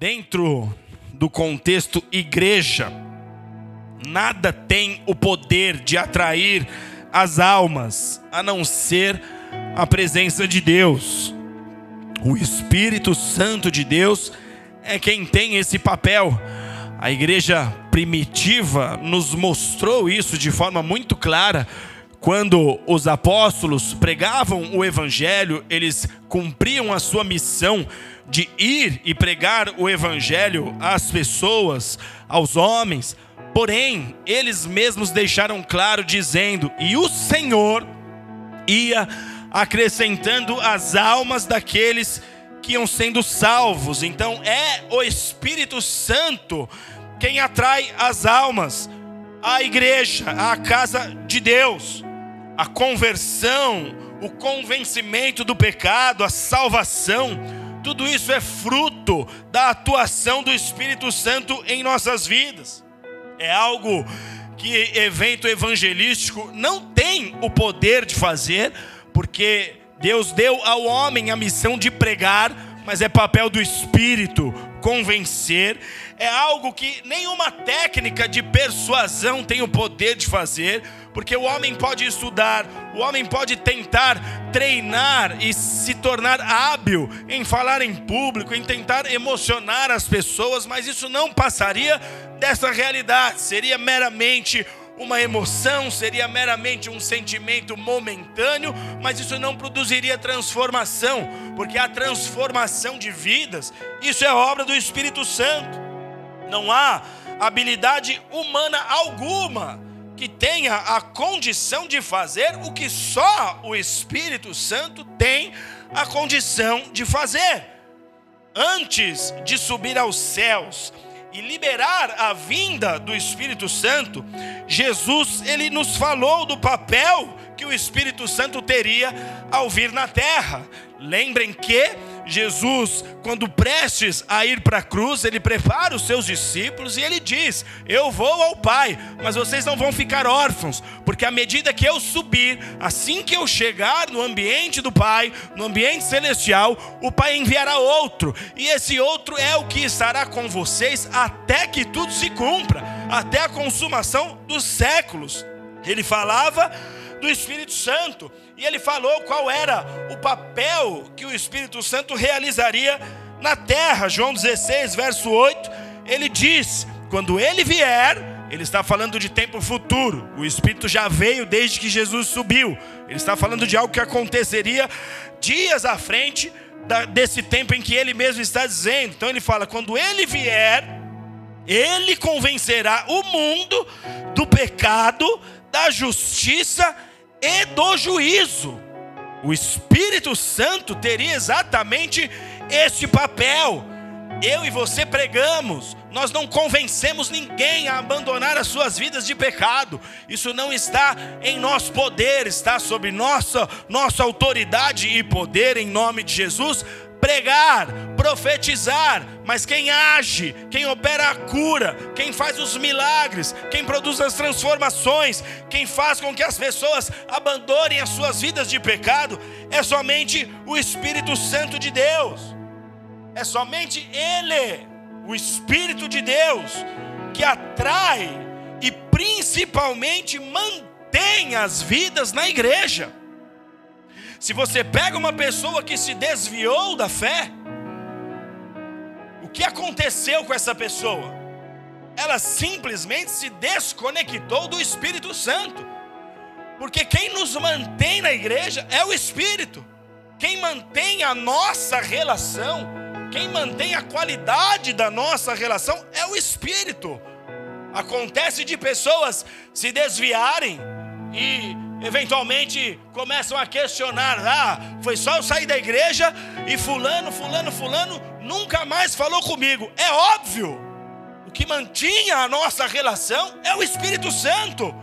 Dentro do contexto igreja, nada tem o poder de atrair as almas a não ser a presença de Deus. O Espírito Santo de Deus é quem tem esse papel. A igreja primitiva nos mostrou isso de forma muito clara. Quando os apóstolos pregavam o evangelho, eles cumpriam a sua missão de ir e pregar o evangelho às pessoas, aos homens. Porém, eles mesmos deixaram claro dizendo: "E o Senhor ia acrescentando as almas daqueles que iam sendo salvos". Então, é o Espírito Santo quem atrai as almas à igreja, à casa de Deus. A conversão, o convencimento do pecado, a salvação, tudo isso é fruto da atuação do Espírito Santo em nossas vidas. É algo que evento evangelístico não tem o poder de fazer, porque Deus deu ao homem a missão de pregar, mas é papel do Espírito convencer. É algo que nenhuma técnica de persuasão tem o poder de fazer porque o homem pode estudar, o homem pode tentar treinar e se tornar hábil em falar em público, em tentar emocionar as pessoas, mas isso não passaria dessa realidade, seria meramente uma emoção, seria meramente um sentimento momentâneo, mas isso não produziria transformação, porque a transformação de vidas, isso é obra do Espírito Santo. Não há habilidade humana alguma que tenha a condição de fazer o que só o Espírito Santo tem a condição de fazer. Antes de subir aos céus e liberar a vinda do Espírito Santo, Jesus ele nos falou do papel que o Espírito Santo teria ao vir na terra. Lembrem que Jesus, quando prestes a ir para a cruz, ele prepara os seus discípulos e ele diz: Eu vou ao Pai, mas vocês não vão ficar órfãos, porque à medida que eu subir, assim que eu chegar no ambiente do Pai, no ambiente celestial, o Pai enviará outro, e esse outro é o que estará com vocês até que tudo se cumpra, até a consumação dos séculos. Ele falava do Espírito Santo. E ele falou qual era o papel que o Espírito Santo realizaria na terra. João 16, verso 8, ele diz: quando ele vier, ele está falando de tempo futuro. O Espírito já veio desde que Jesus subiu. Ele está falando de algo que aconteceria dias à frente desse tempo em que ele mesmo está dizendo. Então ele fala: quando ele vier, ele convencerá o mundo do pecado, da justiça e do juízo. O Espírito Santo teria exatamente este papel. Eu e você pregamos, nós não convencemos ninguém a abandonar as suas vidas de pecado. Isso não está em nosso poder, está sob nossa, nossa autoridade e poder em nome de Jesus pregar, profetizar, mas quem age, quem opera a cura, quem faz os milagres, quem produz as transformações, quem faz com que as pessoas abandonem as suas vidas de pecado, é somente o Espírito Santo de Deus. É somente Ele, o Espírito de Deus, que atrai e principalmente mantém as vidas na igreja. Se você pega uma pessoa que se desviou da fé, o que aconteceu com essa pessoa? Ela simplesmente se desconectou do Espírito Santo. Porque quem nos mantém na igreja é o Espírito. Quem mantém a nossa relação, quem mantém a qualidade da nossa relação é o Espírito. Acontece de pessoas se desviarem e eventualmente começam a questionar: ah, foi só eu sair da igreja e Fulano, Fulano, Fulano nunca mais falou comigo. É óbvio, o que mantinha a nossa relação é o Espírito Santo.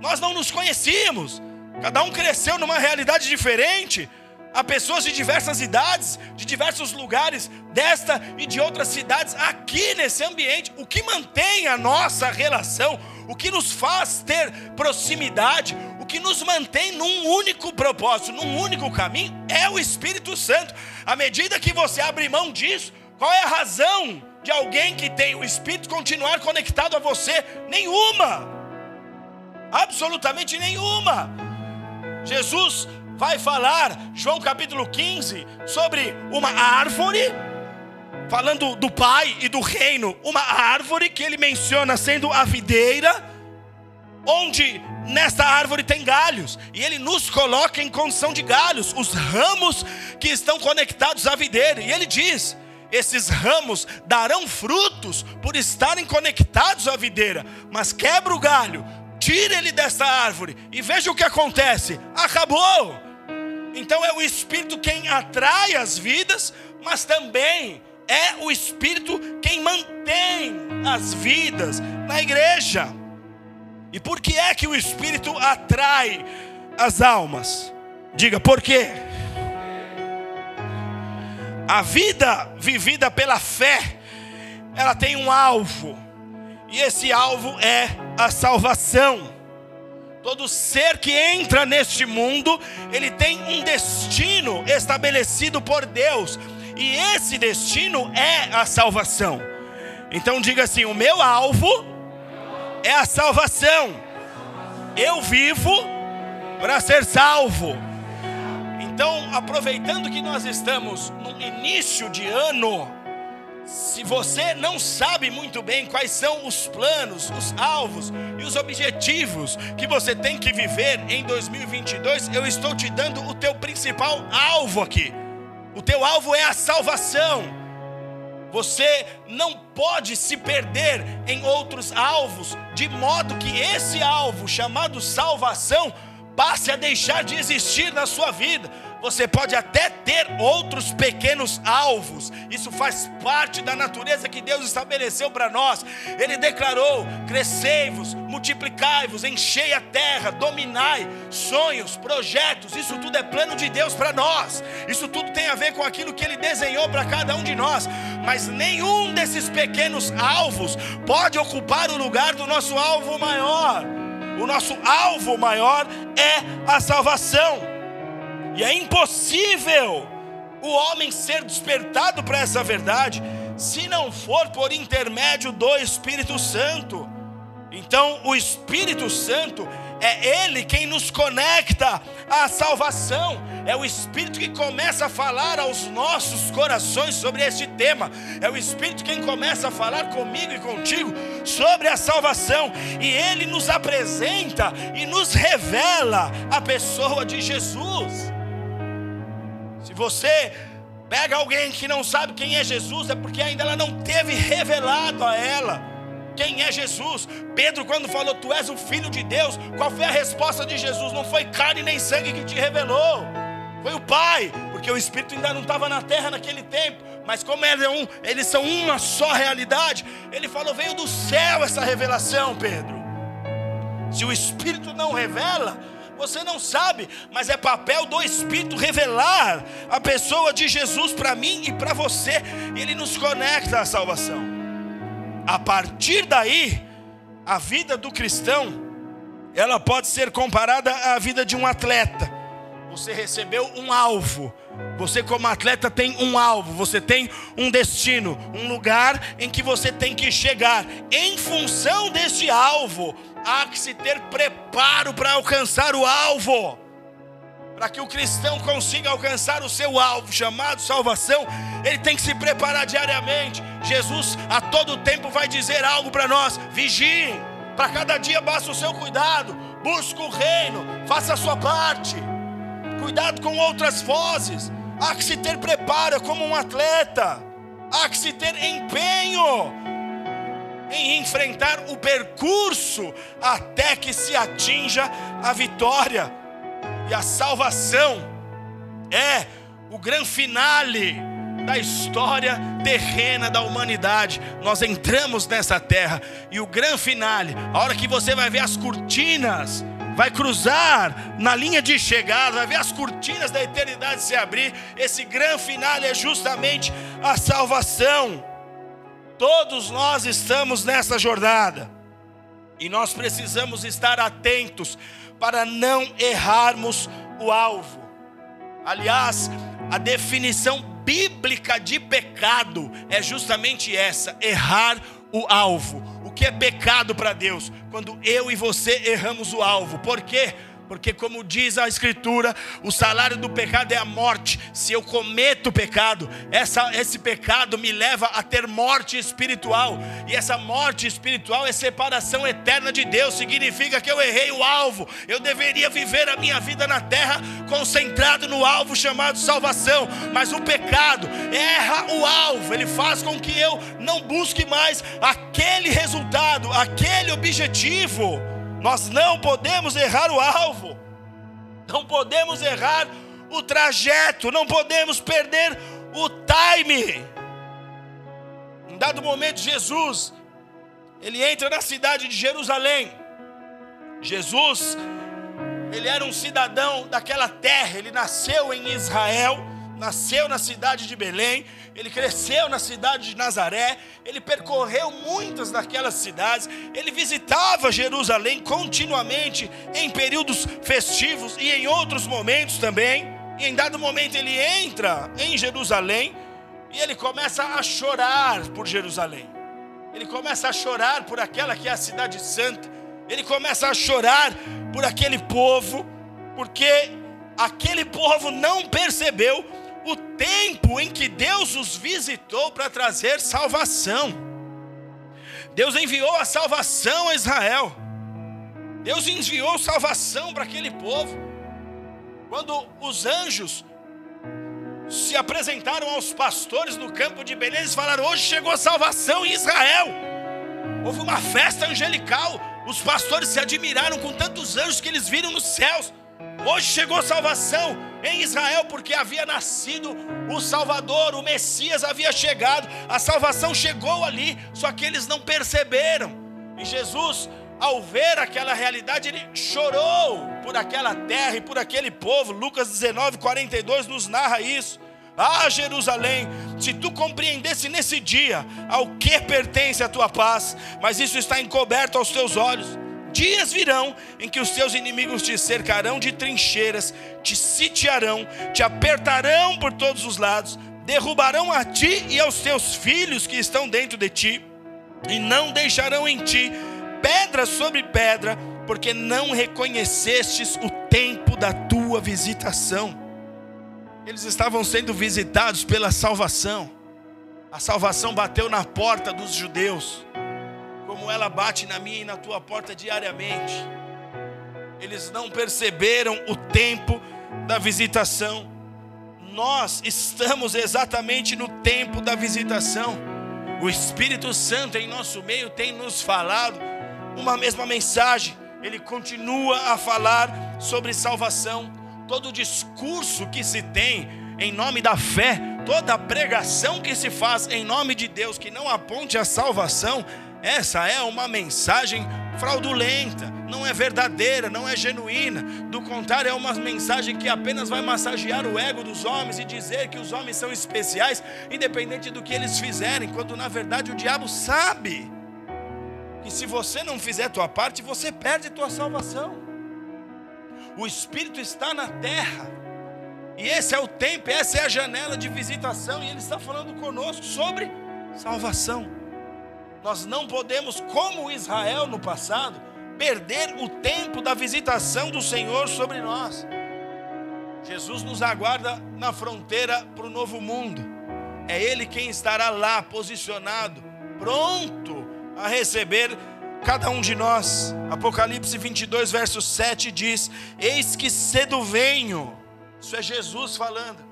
Nós não nos conhecíamos, cada um cresceu numa realidade diferente. Há pessoas de diversas idades, de diversos lugares, desta e de outras cidades, aqui nesse ambiente. O que mantém a nossa relação, o que nos faz ter proximidade, o que nos mantém num único propósito, num único caminho, é o Espírito Santo. À medida que você abre mão disso, Qual é a razão de alguém que tem o Espírito continuar conectado a você? Nenhuma. Absolutamente nenhuma. Jesus vai falar, João capítulo 15, sobre uma árvore, falando do Pai e do reino, uma árvore que ele menciona sendo a videira, onde nesta árvore tem galhos, e ele nos coloca em condição de galhos, os ramos que estão conectados à videira, e ele diz: esses ramos darão frutos por estarem conectados à videira, mas quebra o galho, tira ele dessa árvore e veja o que acontece: acabou. Então é o Espírito quem atrai as vidas, mas também é o Espírito quem mantém as vidas na igreja. E por que é que o Espírito atrai as almas? Diga, por quê? A vida vivida pela fé, ela tem um alvo, e esse alvo é a salvação. Todo ser que entra neste mundo, ele tem um destino estabelecido por Deus, e esse destino é a salvação. Então diga assim: o meu alvo é a salvação. Eu vivo para ser salvo. Então, aproveitando que nós estamos no início de ano, se você não sabe muito bem quais são os planos, os alvos e os objetivos que você tem que viver em 2022, eu estou te dando o teu principal alvo aqui. O teu alvo é a salvação. Você não pode se perder em outros alvos, de modo que esse alvo chamado salvação passe a deixar de existir na sua vida você pode até ter outros pequenos alvos, isso faz parte da natureza que Deus estabeleceu para nós. Ele declarou: crescei-vos, multiplicai-vos, enchei a terra, dominai, sonhos, projetos, isso tudo é plano de Deus para nós, isso tudo tem a ver com aquilo que Ele desenhou para cada um de nós, mas nenhum desses pequenos alvos pode ocupar o lugar do nosso alvo maior. O nosso alvo maior é a salvação. E é impossível o homem ser despertado para essa verdade se não for por intermédio do Espírito Santo. Então, o Espírito Santo é Ele quem nos conecta à salvação, é o Espírito que começa a falar aos nossos corações sobre este tema, é o Espírito quem começa a falar comigo e contigo sobre a salvação, e Ele nos apresenta e nos revela a pessoa de Jesus. Você pega alguém que não sabe quem é Jesus, é porque ainda ela não teve revelado a ela quem é Jesus. Pedro, quando falou, Tu és o filho de Deus, qual foi a resposta de Jesus? Não foi carne nem sangue que te revelou, foi o Pai, porque o Espírito ainda não estava na terra naquele tempo. Mas como é um, eles são uma só realidade, ele falou: veio do céu essa revelação, Pedro. Se o Espírito não revela, você não sabe, mas é papel do Espírito revelar a pessoa de Jesus para mim e para você. Ele nos conecta à salvação. A partir daí, a vida do cristão, ela pode ser comparada à vida de um atleta. Você recebeu um alvo. Você, como atleta, tem um alvo, você tem um destino, um lugar em que você tem que chegar. Em função deste alvo, há que se ter preparo para alcançar o alvo. Para que o cristão consiga alcançar o seu alvo, chamado salvação, ele tem que se preparar diariamente. Jesus a todo tempo vai dizer algo para nós: vigie, para cada dia basta o seu cuidado, busque o reino, faça a sua parte. Cuidado com outras vozes. Há que se ter preparo como um atleta. Há que se ter empenho em enfrentar o percurso até que se atinja a vitória. E a salvação é o grande finale da história terrena da humanidade. Nós entramos nessa terra e o grande finale, a hora que você vai ver as cortinas, vai cruzar na linha de chegada, vai ver as cortinas da eternidade se abrir. Esse grande finale é justamente a salvação. Todos nós estamos nessa jornada e nós precisamos estar atentos para não errarmos o alvo. Aliás, a definição bíblica de pecado é justamente essa: errar o alvo. Que é pecado para Deus? Quando eu e você erramos o alvo. Por quê? Porque, como diz a Escritura, o salário do pecado é a morte. Se eu cometo pecado, essa, esse pecado me leva a ter morte espiritual. E essa morte espiritual é separação eterna de Deus. Significa que eu errei o alvo. Eu deveria viver a minha vida na terra concentrado no alvo chamado salvação. Mas o pecado erra o alvo. Ele faz com que eu não busque mais aquele resultado, aquele objetivo. Nós não podemos errar o alvo, não podemos errar o trajeto, não podemos perder o time. Em dado momento, Jesus, ele entra na cidade de Jerusalém. Jesus, ele era um cidadão daquela terra, ele nasceu em Israel nasceu na cidade de Belém, ele cresceu na cidade de Nazaré, ele percorreu muitas daquelas cidades, ele visitava Jerusalém continuamente em períodos festivos e em outros momentos também. E em dado momento ele entra em Jerusalém e ele começa a chorar por Jerusalém. Ele começa a chorar por aquela que é a cidade santa. Ele começa a chorar por aquele povo, porque aquele povo não percebeu o tempo em que Deus os visitou para trazer salvação. Deus enviou a salvação a Israel. Deus enviou salvação para aquele povo. Quando os anjos se apresentaram aos pastores no campo de Belém, eles falaram: Hoje chegou a salvação em Israel. Houve uma festa angelical. Os pastores se admiraram com tantos anjos que eles viram nos céus. Hoje chegou salvação em Israel, porque havia nascido o Salvador, o Messias havia chegado, a salvação chegou ali, só que eles não perceberam. E Jesus, ao ver aquela realidade, ele chorou por aquela terra e por aquele povo. Lucas 19, 42 nos narra isso. Ah, Jerusalém, se tu compreendesse nesse dia ao que pertence a tua paz, mas isso está encoberto aos teus olhos. Dias virão em que os teus inimigos te cercarão de trincheiras, te sitiarão, te apertarão por todos os lados, derrubarão a ti e aos teus filhos que estão dentro de ti, e não deixarão em ti pedra sobre pedra, porque não reconhecestes o tempo da tua visitação. Eles estavam sendo visitados pela salvação. A salvação bateu na porta dos judeus como ela bate na minha e na tua porta diariamente. Eles não perceberam o tempo da visitação. Nós estamos exatamente no tempo da visitação. O Espírito Santo em nosso meio tem nos falado uma mesma mensagem. Ele continua a falar sobre salvação. Todo discurso que se tem em nome da fé, toda pregação que se faz em nome de Deus que não aponte a salvação, essa é uma mensagem fraudulenta, não é verdadeira, não é genuína. Do contrário, é uma mensagem que apenas vai massagear o ego dos homens e dizer que os homens são especiais, independente do que eles fizerem, quando na verdade o diabo sabe que se você não fizer a tua parte, você perde a tua salvação. O Espírito está na terra. E esse é o tempo, essa é a janela de visitação, e Ele está falando conosco sobre salvação. Nós não podemos, como Israel no passado, perder o tempo da visitação do Senhor sobre nós. Jesus nos aguarda na fronteira para o novo mundo. É Ele quem estará lá posicionado, pronto a receber cada um de nós. Apocalipse 22, verso 7 diz: Eis que cedo venho. Isso é Jesus falando.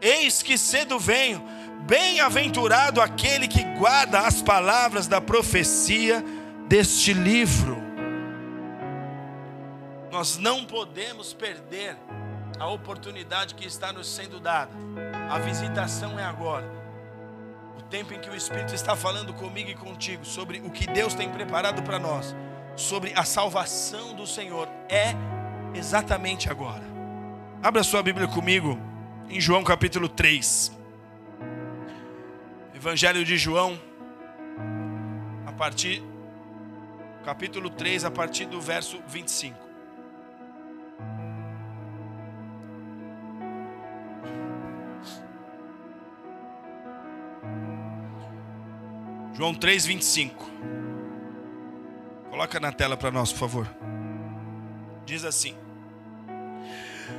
Eis que cedo venho Bem-aventurado aquele que guarda as palavras da profecia deste livro. Nós não podemos perder a oportunidade que está nos sendo dada. A visitação é agora. O tempo em que o Espírito está falando comigo e contigo sobre o que Deus tem preparado para nós, sobre a salvação do Senhor, é exatamente agora. Abra sua Bíblia comigo em João capítulo 3. Evangelho de João, a partir capítulo 3, a partir do verso 25. João 3:25. Coloca na tela para nós, por favor. Diz assim: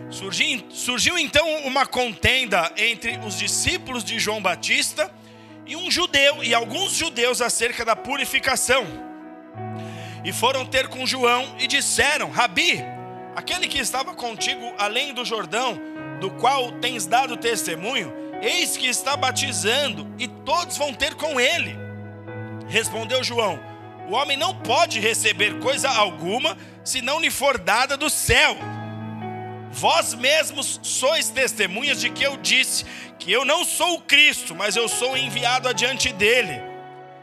Surgiu, surgiu então uma contenda entre os discípulos de João Batista e um judeu e alguns judeus acerca da purificação. E foram ter com João e disseram: Rabi, aquele que estava contigo além do Jordão, do qual tens dado testemunho, eis que está batizando e todos vão ter com ele. Respondeu João: O homem não pode receber coisa alguma se não lhe for dada do céu. Vós mesmos sois testemunhas de que eu disse que eu não sou o Cristo, mas eu sou enviado adiante dele.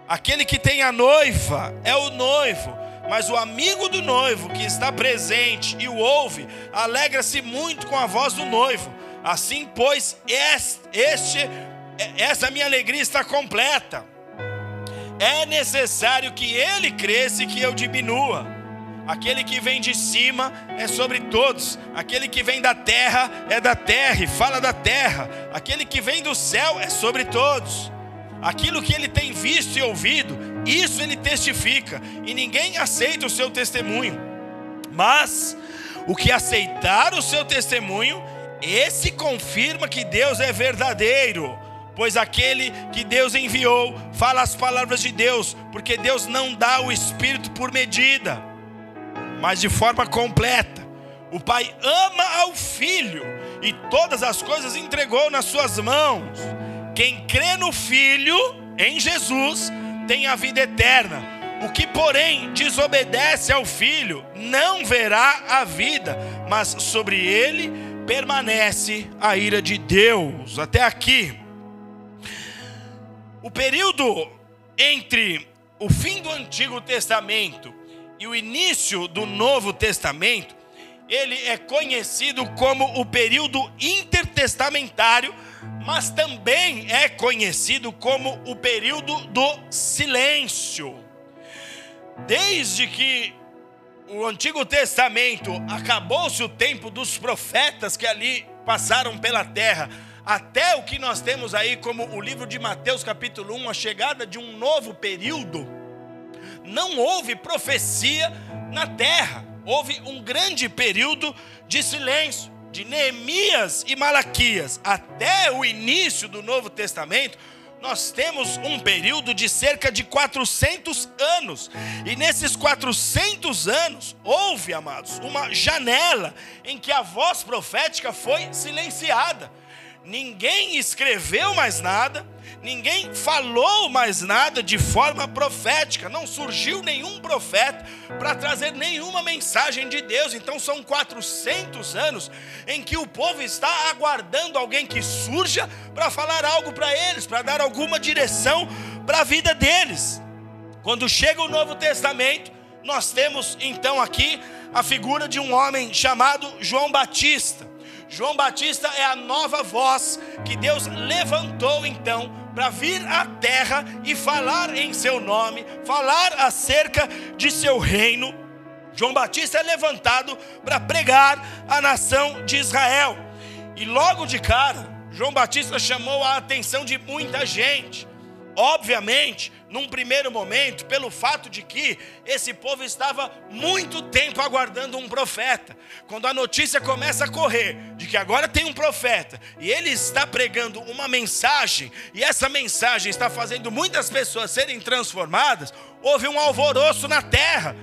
Aquele que tem a noiva é o noivo, mas o amigo do noivo que está presente e o ouve, alegra-se muito com a voz do noivo. Assim, pois, este, essa minha alegria está completa. É necessário que ele cresça e que eu diminua. Aquele que vem de cima é sobre todos. Aquele que vem da terra é da terra e fala da terra. Aquele que vem do céu é sobre todos. Aquilo que ele tem visto e ouvido, isso ele testifica, e ninguém aceita o seu testemunho. Mas o que aceitar o seu testemunho, esse confirma que Deus é verdadeiro. Pois aquele que Deus enviou fala as palavras de Deus, porque Deus não dá o espírito por medida mas de forma completa. O Pai ama ao Filho e todas as coisas entregou nas suas mãos. Quem crê no Filho, em Jesus, tem a vida eterna. O que, porém, desobedece ao Filho, não verá a vida, mas sobre ele permanece a ira de Deus. Até aqui. O período entre o fim do Antigo Testamento e o início do Novo Testamento, ele é conhecido como o período intertestamentário, mas também é conhecido como o período do silêncio. Desde que o Antigo Testamento acabou-se o tempo dos profetas que ali passaram pela terra, até o que nós temos aí como o livro de Mateus, capítulo 1, a chegada de um novo período não houve profecia na terra. Houve um grande período de silêncio, de Neemias e Malaquias até o início do Novo Testamento. Nós temos um período de cerca de 400 anos, e nesses 400 anos houve, amados, uma janela em que a voz profética foi silenciada. Ninguém escreveu mais nada, ninguém falou mais nada de forma profética, não surgiu nenhum profeta para trazer nenhuma mensagem de Deus. Então são 400 anos em que o povo está aguardando alguém que surja para falar algo para eles, para dar alguma direção para a vida deles. Quando chega o Novo Testamento, nós temos então aqui a figura de um homem chamado João Batista. João Batista é a nova voz que Deus levantou então para vir à terra e falar em seu nome, falar acerca de seu reino. João Batista é levantado para pregar a nação de Israel. E logo de cara, João Batista chamou a atenção de muita gente. Obviamente, num primeiro momento, pelo fato de que esse povo estava muito tempo aguardando um profeta. Quando a notícia começa a correr de que agora tem um profeta e ele está pregando uma mensagem, e essa mensagem está fazendo muitas pessoas serem transformadas, houve um alvoroço na terra.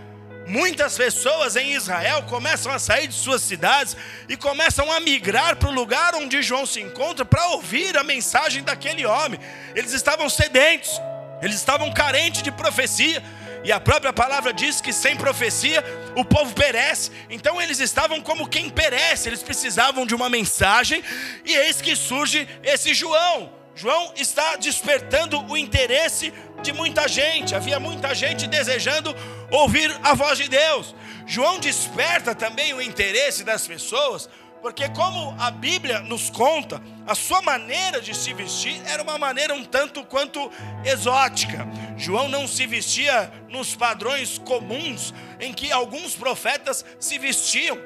Muitas pessoas em Israel começam a sair de suas cidades e começam a migrar para o lugar onde João se encontra para ouvir a mensagem daquele homem. Eles estavam sedentos, eles estavam carentes de profecia. E a própria palavra diz que sem profecia o povo perece. Então eles estavam como quem perece, eles precisavam de uma mensagem, e eis que surge esse João. João está despertando o interesse de muita gente. Havia muita gente desejando ouvir a voz de Deus. João desperta também o interesse das pessoas, porque, como a Bíblia nos conta, a sua maneira de se vestir era uma maneira um tanto quanto exótica. João não se vestia nos padrões comuns em que alguns profetas se vestiam.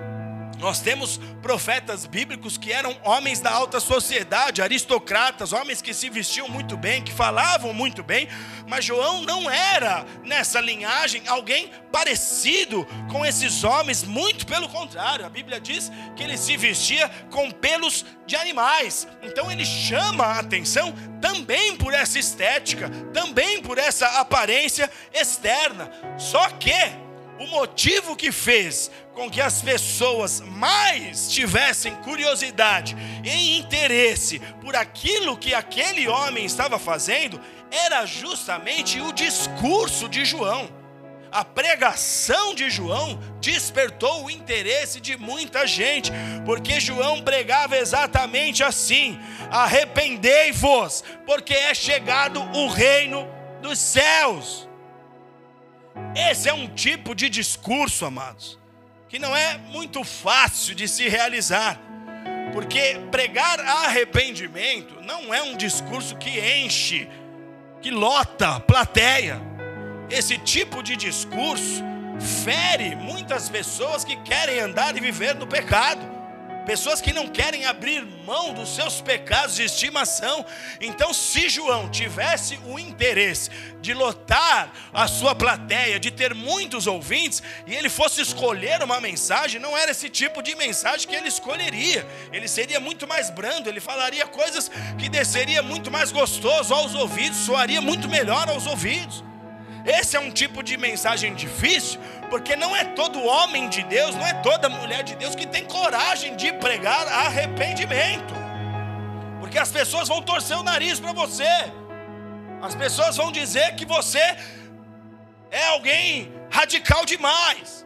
Nós temos profetas bíblicos que eram homens da alta sociedade, aristocratas, homens que se vestiam muito bem, que falavam muito bem, mas João não era nessa linhagem alguém parecido com esses homens, muito pelo contrário. A Bíblia diz que ele se vestia com pelos de animais. Então ele chama a atenção também por essa estética, também por essa aparência externa. Só que o motivo que fez com que as pessoas mais tivessem curiosidade e interesse por aquilo que aquele homem estava fazendo era justamente o discurso de João. A pregação de João despertou o interesse de muita gente, porque João pregava exatamente assim: arrependei-vos, porque é chegado o reino dos céus. Esse é um tipo de discurso, amados, que não é muito fácil de se realizar. Porque pregar arrependimento não é um discurso que enche, que lota plateia. Esse tipo de discurso fere muitas pessoas que querem andar e viver no pecado pessoas que não querem abrir mão dos seus pecados de estimação. Então, se João tivesse o interesse de lotar a sua plateia, de ter muitos ouvintes, e ele fosse escolher uma mensagem, não era esse tipo de mensagem que ele escolheria. Ele seria muito mais brando, ele falaria coisas que desceria muito mais gostoso aos ouvidos, soaria muito melhor aos ouvidos. Esse é um tipo de mensagem difícil, porque não é todo homem de Deus, não é toda mulher de Deus que tem coragem de pregar arrependimento. Porque as pessoas vão torcer o nariz para você. As pessoas vão dizer que você é alguém radical demais.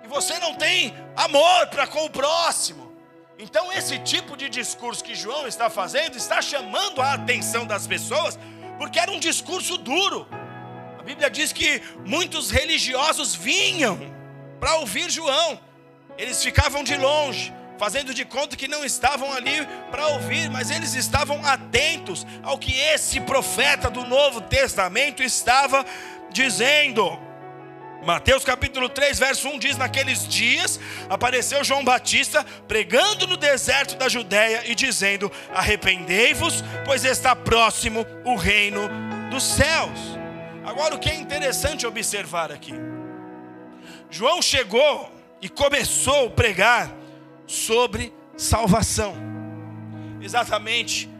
Que você não tem amor para com o próximo. Então, esse tipo de discurso que João está fazendo está chamando a atenção das pessoas, porque era um discurso duro a Bíblia diz que muitos religiosos vinham para ouvir João. Eles ficavam de longe, fazendo de conta que não estavam ali para ouvir, mas eles estavam atentos ao que esse profeta do Novo Testamento estava dizendo. Mateus capítulo 3, verso 1 diz: Naqueles dias apareceu João Batista pregando no deserto da Judéia e dizendo: Arrependei-vos, pois está próximo o reino dos céus. Agora, o que é interessante observar aqui: João chegou e começou a pregar sobre salvação, exatamente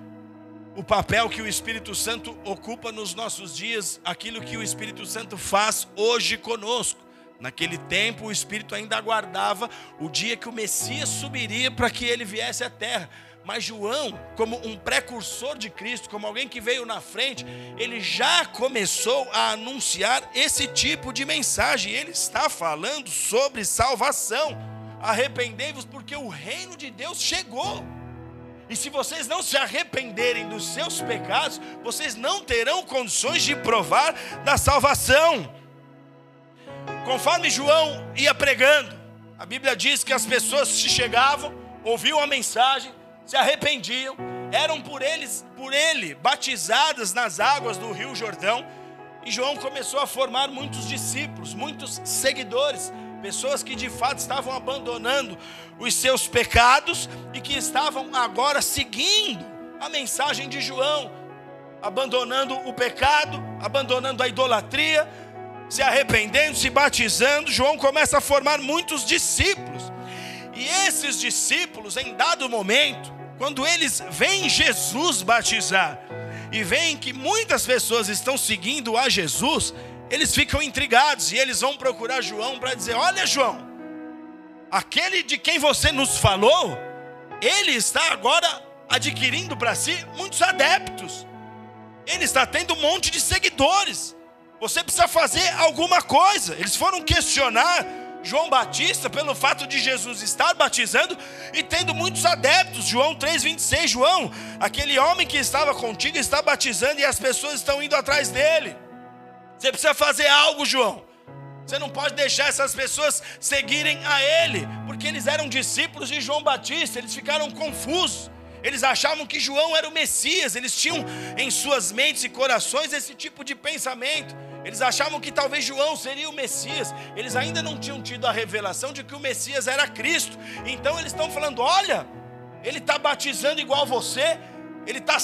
o papel que o Espírito Santo ocupa nos nossos dias, aquilo que o Espírito Santo faz hoje conosco. Naquele tempo, o Espírito ainda aguardava o dia que o Messias subiria para que ele viesse à terra. Mas João, como um precursor de Cristo, como alguém que veio na frente, ele já começou a anunciar esse tipo de mensagem. Ele está falando sobre salvação. Arrependei-vos, porque o reino de Deus chegou. E se vocês não se arrependerem dos seus pecados, vocês não terão condições de provar da salvação. Conforme João ia pregando, a Bíblia diz que as pessoas se chegavam, ouviam a mensagem, se arrependiam, eram por eles, por ele, batizadas nas águas do Rio Jordão, e João começou a formar muitos discípulos, muitos seguidores, pessoas que de fato estavam abandonando os seus pecados e que estavam agora seguindo a mensagem de João, abandonando o pecado, abandonando a idolatria, se arrependendo, se batizando. João começa a formar muitos discípulos. E esses discípulos, em dado momento, quando eles veem Jesus batizar e veem que muitas pessoas estão seguindo a Jesus, eles ficam intrigados e eles vão procurar João para dizer: Olha, João, aquele de quem você nos falou, ele está agora adquirindo para si muitos adeptos, ele está tendo um monte de seguidores. Você precisa fazer alguma coisa. Eles foram questionar João Batista, pelo fato de Jesus estar batizando e tendo muitos adeptos. João 3,26, João, aquele homem que estava contigo está batizando e as pessoas estão indo atrás dele. Você precisa fazer algo, João. Você não pode deixar essas pessoas seguirem a ele, porque eles eram discípulos de João Batista, eles ficaram confusos. Eles achavam que João era o Messias, eles tinham em suas mentes e corações esse tipo de pensamento. Eles achavam que talvez João seria o Messias. Eles ainda não tinham tido a revelação de que o Messias era Cristo. Então eles estão falando: olha, ele está batizando igual você, ele está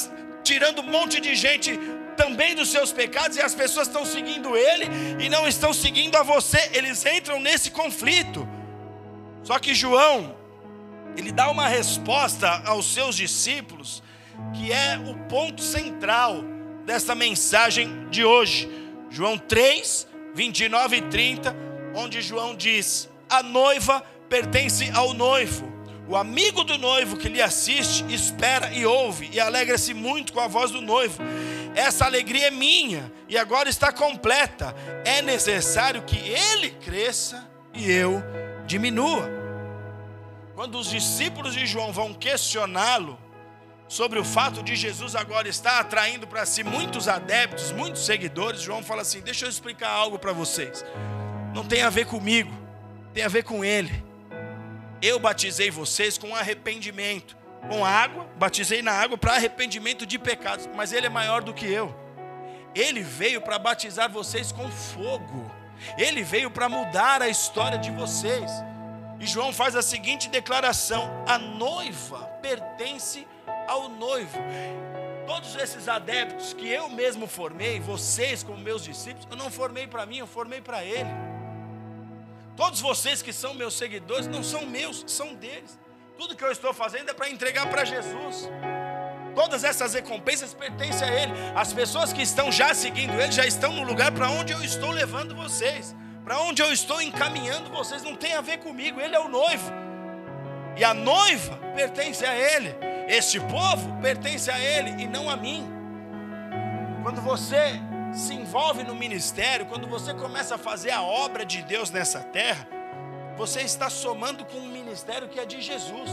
tirando um monte de gente também dos seus pecados e as pessoas estão seguindo ele e não estão seguindo a você. Eles entram nesse conflito. Só que João, ele dá uma resposta aos seus discípulos que é o ponto central dessa mensagem de hoje. João 3, 29 e 30, onde João diz: A noiva pertence ao noivo. O amigo do noivo que lhe assiste, espera e ouve e alegra-se muito com a voz do noivo. Essa alegria é minha e agora está completa. É necessário que ele cresça e eu diminua. Quando os discípulos de João vão questioná-lo sobre o fato de Jesus agora estar atraindo para si muitos adeptos, muitos seguidores, João fala assim: Deixa eu explicar algo para vocês. Não tem a ver comigo, tem a ver com ele. Eu batizei vocês com arrependimento, com água, batizei na água para arrependimento de pecados, mas ele é maior do que eu. Ele veio para batizar vocês com fogo. Ele veio para mudar a história de vocês. E João faz a seguinte declaração: a noiva pertence ao noivo. Todos esses adeptos que eu mesmo formei, vocês como meus discípulos, eu não formei para mim, eu formei para ele. Todos vocês que são meus seguidores não são meus, são deles. Tudo que eu estou fazendo é para entregar para Jesus. Todas essas recompensas pertencem a Ele. As pessoas que estão já seguindo Ele já estão no lugar para onde eu estou levando vocês para onde eu estou encaminhando vocês não tem a ver comigo, ele é o noivo. E a noiva pertence a ele. Este povo pertence a ele e não a mim. Quando você se envolve no ministério, quando você começa a fazer a obra de Deus nessa terra, você está somando com um ministério que é de Jesus.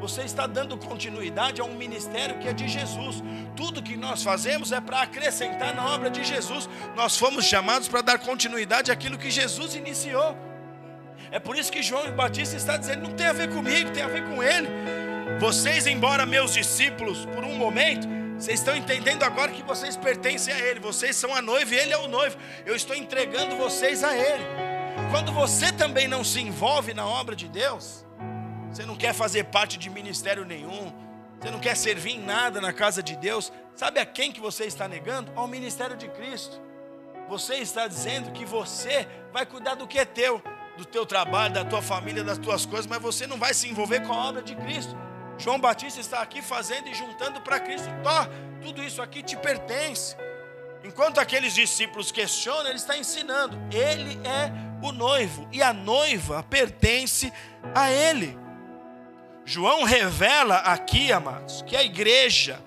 Você está dando continuidade a um ministério que é de Jesus. Tudo que nós fazemos é para acrescentar na obra de Jesus. Nós fomos chamados para dar continuidade àquilo que Jesus iniciou. É por isso que João Batista está dizendo: não tem a ver comigo, tem a ver com ele. Vocês, embora meus discípulos, por um momento, vocês estão entendendo agora que vocês pertencem a Ele, vocês são a noiva e Ele é o noivo. Eu estou entregando vocês a Ele. Quando você também não se envolve na obra de Deus, você não quer fazer parte de ministério nenhum, você não quer servir em nada na casa de Deus, sabe a quem que você está negando? Ao ministério de Cristo. Você está dizendo que você vai cuidar do que é teu, do teu trabalho, da tua família, das tuas coisas, mas você não vai se envolver com a obra de Cristo. João Batista está aqui fazendo e juntando para Cristo. Tó, tudo isso aqui te pertence. Enquanto aqueles discípulos questionam, ele está ensinando. Ele é o noivo e a noiva pertence a ele. João revela aqui, amados, que a igreja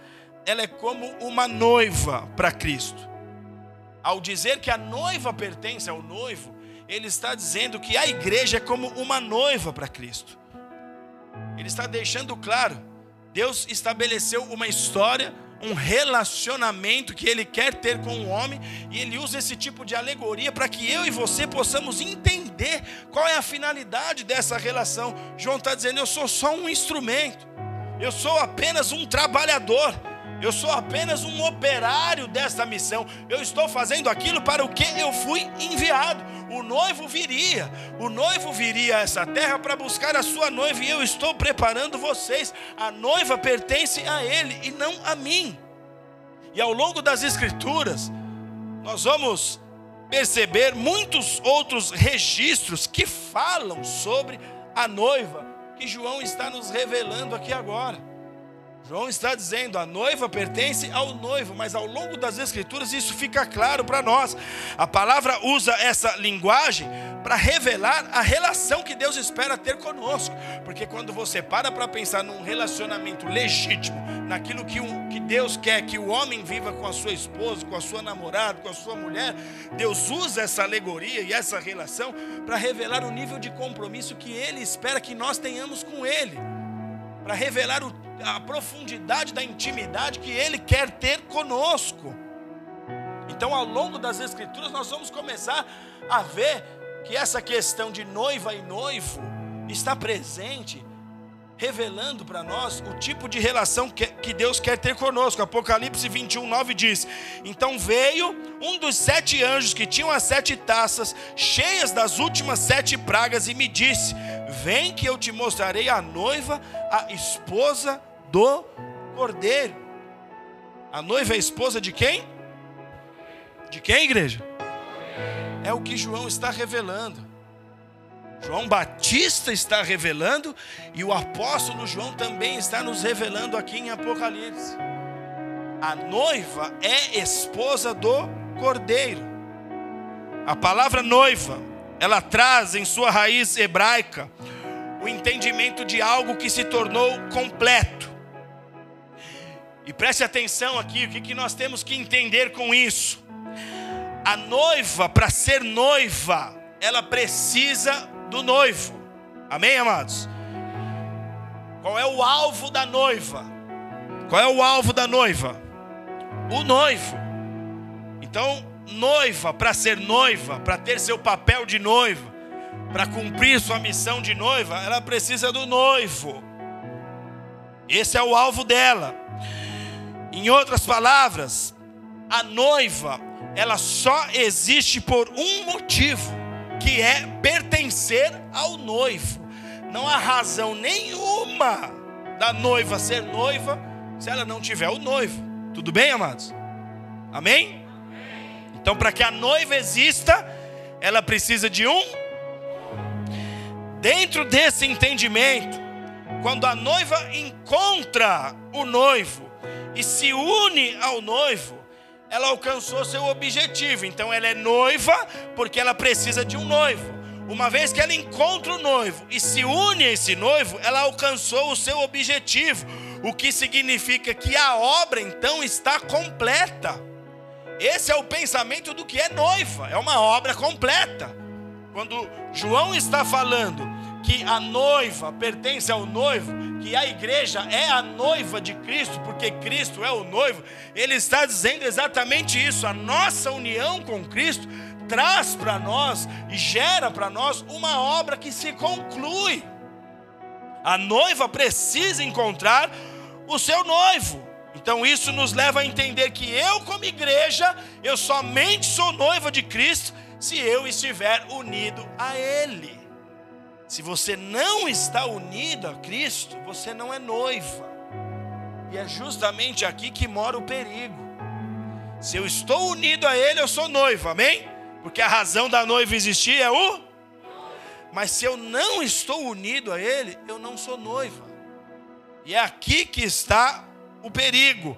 ela é como uma noiva para Cristo. Ao dizer que a noiva pertence ao noivo, ele está dizendo que a igreja é como uma noiva para Cristo. Ele está deixando claro, Deus estabeleceu uma história, um relacionamento que ele quer ter com o homem, e ele usa esse tipo de alegoria para que eu e você possamos entender qual é a finalidade dessa relação. João está dizendo: eu sou só um instrumento, eu sou apenas um trabalhador. Eu sou apenas um operário desta missão. Eu estou fazendo aquilo para o que eu fui enviado. O noivo viria, o noivo viria a essa terra para buscar a sua noiva e eu estou preparando vocês. A noiva pertence a ele e não a mim. E ao longo das Escrituras, nós vamos perceber muitos outros registros que falam sobre a noiva que João está nos revelando aqui agora. João está dizendo: a noiva pertence ao noivo, mas ao longo das Escrituras isso fica claro para nós. A palavra usa essa linguagem para revelar a relação que Deus espera ter conosco, porque quando você para para pensar num relacionamento legítimo, naquilo que, um, que Deus quer que o homem viva com a sua esposa, com a sua namorada, com a sua mulher, Deus usa essa alegoria e essa relação para revelar o nível de compromisso que Ele espera que nós tenhamos com Ele, para revelar o a profundidade da intimidade que Ele quer ter conosco. Então, ao longo das Escrituras, nós vamos começar a ver que essa questão de noiva e noivo está presente revelando para nós o tipo de relação que, Deus quer ter conosco. Apocalipse 21, 9 diz: Então veio um dos sete anjos que tinham as sete taças, cheias das últimas sete pragas, e me disse: Vem que eu te mostrarei a noiva, a esposa do cordeiro. A noiva é a esposa de quem? De quem, igreja? É o que João está revelando. João Batista está revelando e o apóstolo João também está nos revelando aqui em Apocalipse. A noiva é esposa do cordeiro. A palavra noiva, ela traz em sua raiz hebraica o entendimento de algo que se tornou completo. E preste atenção aqui, o que, que nós temos que entender com isso? A noiva, para ser noiva, ela precisa do noivo. Amém, amados? Qual é o alvo da noiva? Qual é o alvo da noiva? O noivo. Então, noiva, para ser noiva, para ter seu papel de noiva, para cumprir sua missão de noiva, ela precisa do noivo. Esse é o alvo dela. Em outras palavras, a noiva, ela só existe por um motivo que é pertencer ao noivo. Não há razão nenhuma da noiva ser noiva se ela não tiver o noivo. Tudo bem, amados? Amém? Então, para que a noiva exista, ela precisa de um. Dentro desse entendimento, quando a noiva encontra o noivo e se une ao noivo, ela alcançou seu objetivo. Então ela é noiva porque ela precisa de um noivo. Uma vez que ela encontra o noivo e se une a esse noivo, ela alcançou o seu objetivo, o que significa que a obra então está completa. Esse é o pensamento do que é noiva, é uma obra completa. Quando João está falando que a noiva pertence ao noivo, que a igreja é a noiva de Cristo, porque Cristo é o noivo, ele está dizendo exatamente isso. A nossa união com Cristo traz para nós e gera para nós uma obra que se conclui. A noiva precisa encontrar o seu noivo. Então isso nos leva a entender que eu, como igreja, eu somente sou noiva de Cristo se eu estiver unido a Ele. Se você não está unido a Cristo, você não é noiva. E é justamente aqui que mora o perigo. Se eu estou unido a Ele, eu sou noiva, amém? Porque a razão da noiva existir é o. Mas se eu não estou unido a Ele, eu não sou noiva. E é aqui que está o perigo.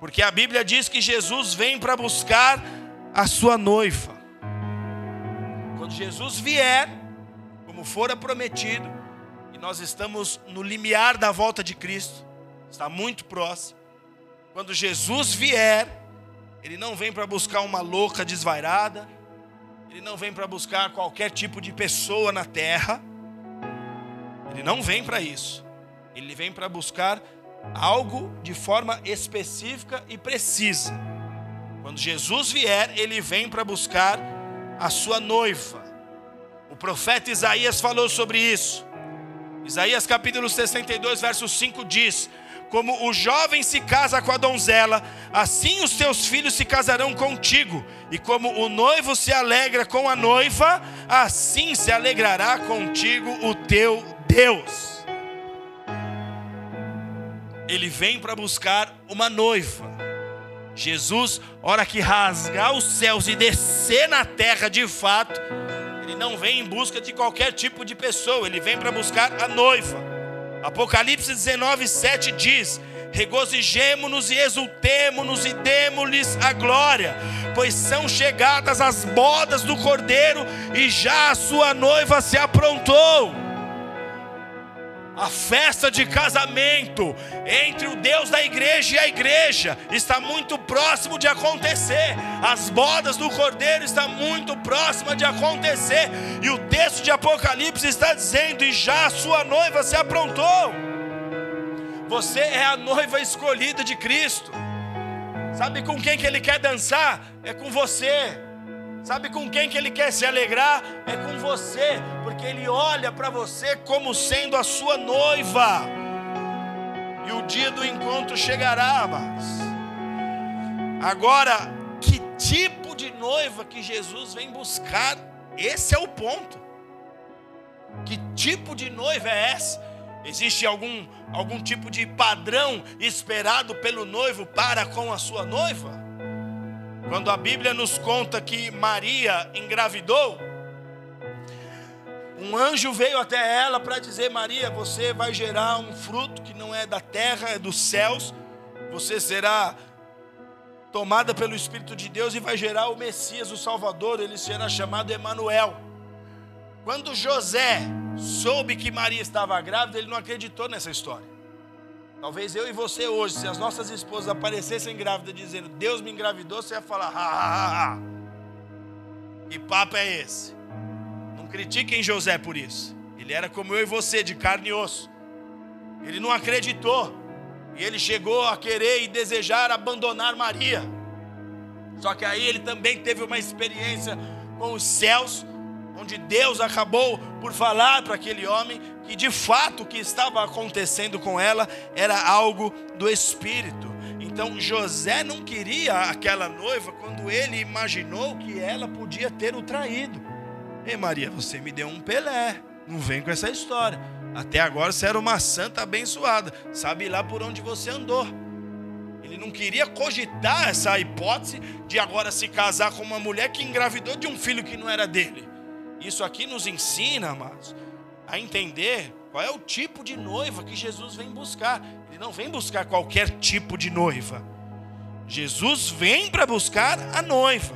Porque a Bíblia diz que Jesus vem para buscar a sua noiva. Quando Jesus vier, como fora prometido, e nós estamos no limiar da volta de Cristo, está muito próximo. Quando Jesus vier, ele não vem para buscar uma louca desvairada, ele não vem para buscar qualquer tipo de pessoa na terra, ele não vem para isso, ele vem para buscar algo de forma específica e precisa. Quando Jesus vier, ele vem para buscar a sua noiva. O profeta Isaías falou sobre isso. Isaías capítulo 62, verso 5 diz: Como o jovem se casa com a donzela, assim os teus filhos se casarão contigo, e como o noivo se alegra com a noiva, assim se alegrará contigo o teu Deus. Ele vem para buscar uma noiva. Jesus, hora que rasgar os céus e descer na terra de fato, não vem em busca de qualquer tipo de pessoa, ele vem para buscar a noiva. Apocalipse 19, 7 diz: Regozijemo-nos e exultemo-nos e demos-lhes a glória, pois são chegadas as bodas do cordeiro e já a sua noiva se aprontou. A festa de casamento entre o Deus da igreja e a igreja está muito próximo de acontecer. As bodas do cordeiro estão muito próximas de acontecer. E o texto de Apocalipse está dizendo: e já a sua noiva se aprontou. Você é a noiva escolhida de Cristo. Sabe com quem que ele quer dançar? É com você. Sabe com quem que ele quer se alegrar? É com você, porque ele olha para você como sendo a sua noiva. E o dia do encontro chegará, mas agora que tipo de noiva que Jesus vem buscar? Esse é o ponto. Que tipo de noiva é essa? Existe algum, algum tipo de padrão esperado pelo noivo para com a sua noiva? Quando a Bíblia nos conta que Maria engravidou, um anjo veio até ela para dizer: Maria, você vai gerar um fruto que não é da terra, é dos céus. Você será tomada pelo Espírito de Deus e vai gerar o Messias, o Salvador. Ele será chamado Emanuel. Quando José soube que Maria estava grávida, ele não acreditou nessa história. Talvez eu e você hoje, se as nossas esposas aparecessem grávidas dizendo Deus me engravidou, você ia falar, ha, ha, ha, ha. Que papo é esse? Não critiquem José por isso. Ele era como eu e você, de carne e osso. Ele não acreditou. E ele chegou a querer e desejar abandonar Maria. Só que aí ele também teve uma experiência com os céus onde Deus acabou por falar para aquele homem que de fato o que estava acontecendo com ela era algo do espírito. Então José não queria aquela noiva quando ele imaginou que ela podia ter o traído. Ei Maria, você me deu um Pelé. Não vem com essa história. Até agora você era uma santa abençoada. Sabe lá por onde você andou. Ele não queria cogitar essa hipótese de agora se casar com uma mulher que engravidou de um filho que não era dele. Isso aqui nos ensina, amados, a entender qual é o tipo de noiva que Jesus vem buscar. Ele não vem buscar qualquer tipo de noiva. Jesus vem para buscar a noiva.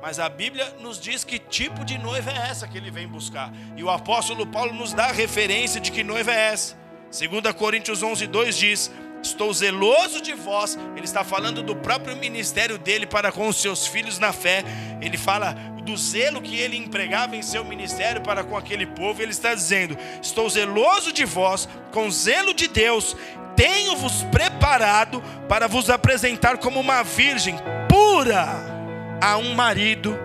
Mas a Bíblia nos diz que tipo de noiva é essa que ele vem buscar. E o apóstolo Paulo nos dá a referência de que noiva é essa. 2 Coríntios 11, 2 diz: Estou zeloso de vós. Ele está falando do próprio ministério dele para com os seus filhos na fé. Ele fala do zelo que ele empregava em seu ministério para com aquele povo. Ele está dizendo: Estou zeloso de vós, com zelo de Deus. Tenho-vos preparado para vos apresentar como uma virgem pura a um marido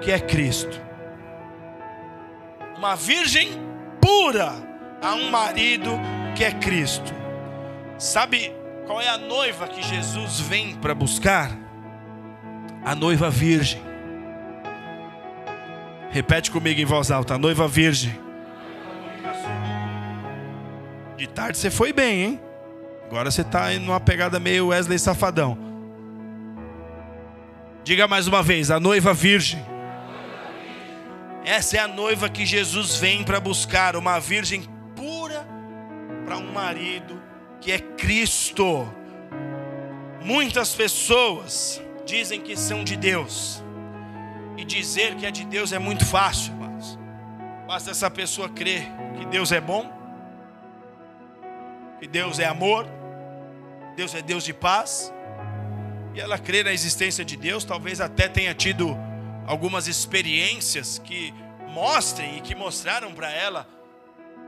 que é Cristo. Uma virgem pura a um marido que é Cristo. Sabe qual é a noiva que Jesus vem para buscar? A noiva virgem. Repete comigo em voz alta: a noiva virgem. De tarde você foi bem, hein? Agora você está numa pegada meio Wesley Safadão. Diga mais uma vez: a noiva virgem. Essa é a noiva que Jesus vem para buscar, uma virgem pura para um marido que é Cristo. Muitas pessoas dizem que são de Deus. E dizer que é de Deus é muito fácil, mas basta essa pessoa crer que Deus é bom, que Deus é amor, Deus é Deus de paz, e ela crê na existência de Deus, talvez até tenha tido algumas experiências que mostrem e que mostraram para ela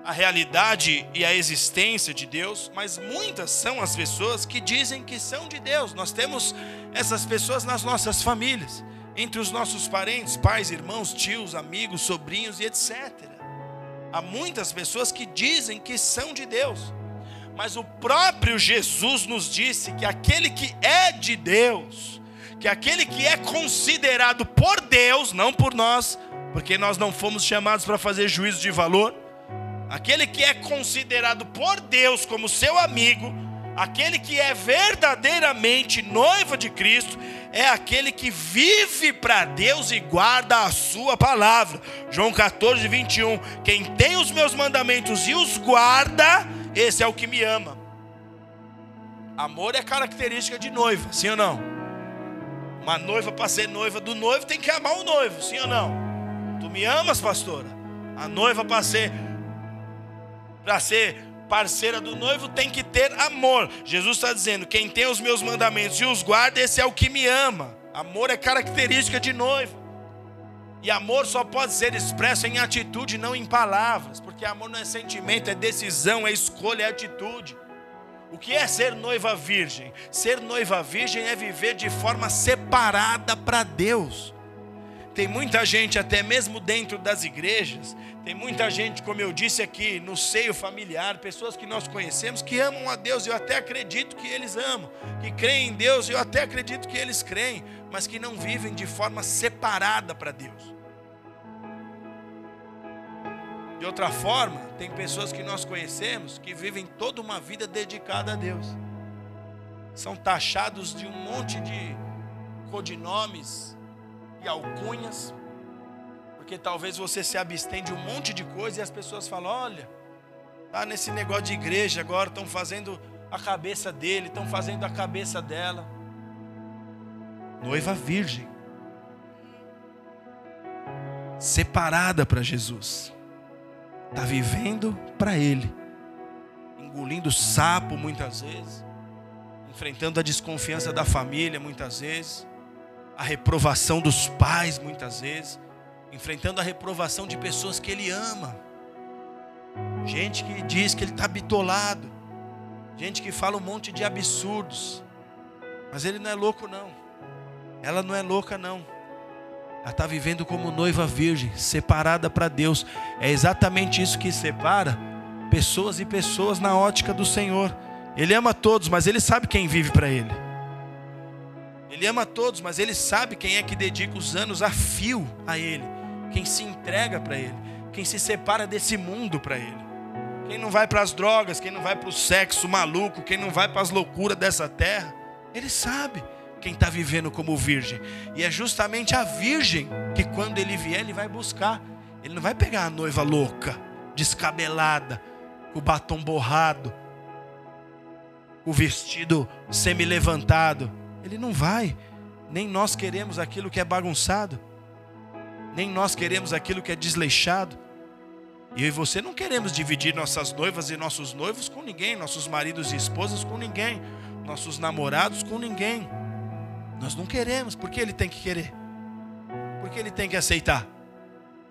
a realidade e a existência de Deus, mas muitas são as pessoas que dizem que são de Deus. Nós temos essas pessoas nas nossas famílias, entre os nossos parentes, pais, irmãos, tios, amigos, sobrinhos e etc. Há muitas pessoas que dizem que são de Deus, mas o próprio Jesus nos disse que aquele que é de Deus, que aquele que é considerado por Deus, não por nós, porque nós não fomos chamados para fazer juízo de valor, aquele que é considerado por Deus como seu amigo, aquele que é verdadeiramente noiva de Cristo, é aquele que vive para Deus e guarda a sua palavra. João 14, 21. Quem tem os meus mandamentos e os guarda, esse é o que me ama. Amor é característica de noiva, sim ou não? Uma noiva para ser noiva do noivo tem que amar o noivo, sim ou não? Tu me amas, pastora? A noiva para ser para ser parceira do noivo tem que ter amor. Jesus está dizendo: quem tem os meus mandamentos e os guarda, esse é o que me ama. Amor é característica de noivo. E amor só pode ser expresso em atitude, não em palavras, porque amor não é sentimento, é decisão, é escolha, é atitude. O que é ser noiva virgem? Ser noiva virgem é viver de forma separada para Deus Tem muita gente, até mesmo dentro das igrejas, tem muita gente, como eu disse aqui, no seio familiar, pessoas que nós conhecemos que amam a Deus, eu até acredito que eles amam, que creem em Deus, eu até acredito que eles creem, mas que não vivem de forma separada para Deus. De outra forma, tem pessoas que nós conhecemos que vivem toda uma vida dedicada a Deus. São taxados de um monte de codinomes e alcunhas, porque talvez você se abstém de um monte de coisa e as pessoas falam: olha, tá nesse negócio de igreja agora, estão fazendo a cabeça dele, estão fazendo a cabeça dela. Noiva virgem, separada para Jesus, está vivendo para Ele, engolindo sapo muitas vezes, enfrentando a desconfiança da família muitas vezes, a reprovação dos pais muitas vezes, enfrentando a reprovação de pessoas que ele ama. Gente que diz que ele está bitolado, gente que fala um monte de absurdos, mas ele não é louco, não. Ela não é louca, não. Ela está vivendo como noiva virgem, separada para Deus. É exatamente isso que separa pessoas e pessoas na ótica do Senhor. Ele ama todos, mas ele sabe quem vive para ele. Ele ama todos, mas ele sabe quem é que dedica os anos a fio a ele quem se entrega para Ele, quem se separa desse mundo para Ele. Quem não vai para as drogas, quem não vai para o sexo maluco, quem não vai para as loucuras dessa terra, Ele sabe quem está vivendo como virgem. E é justamente a virgem que quando Ele vier, Ele vai buscar. Ele não vai pegar a noiva louca, descabelada, com o batom borrado, o vestido semi-levantado. Ele não vai. Nem nós queremos aquilo que é bagunçado nem nós queremos aquilo que é desleixado. E eu e você não queremos dividir nossas noivas e nossos noivos com ninguém, nossos maridos e esposas com ninguém, nossos namorados com ninguém. Nós não queremos, porque ele tem que querer? Porque ele tem que aceitar?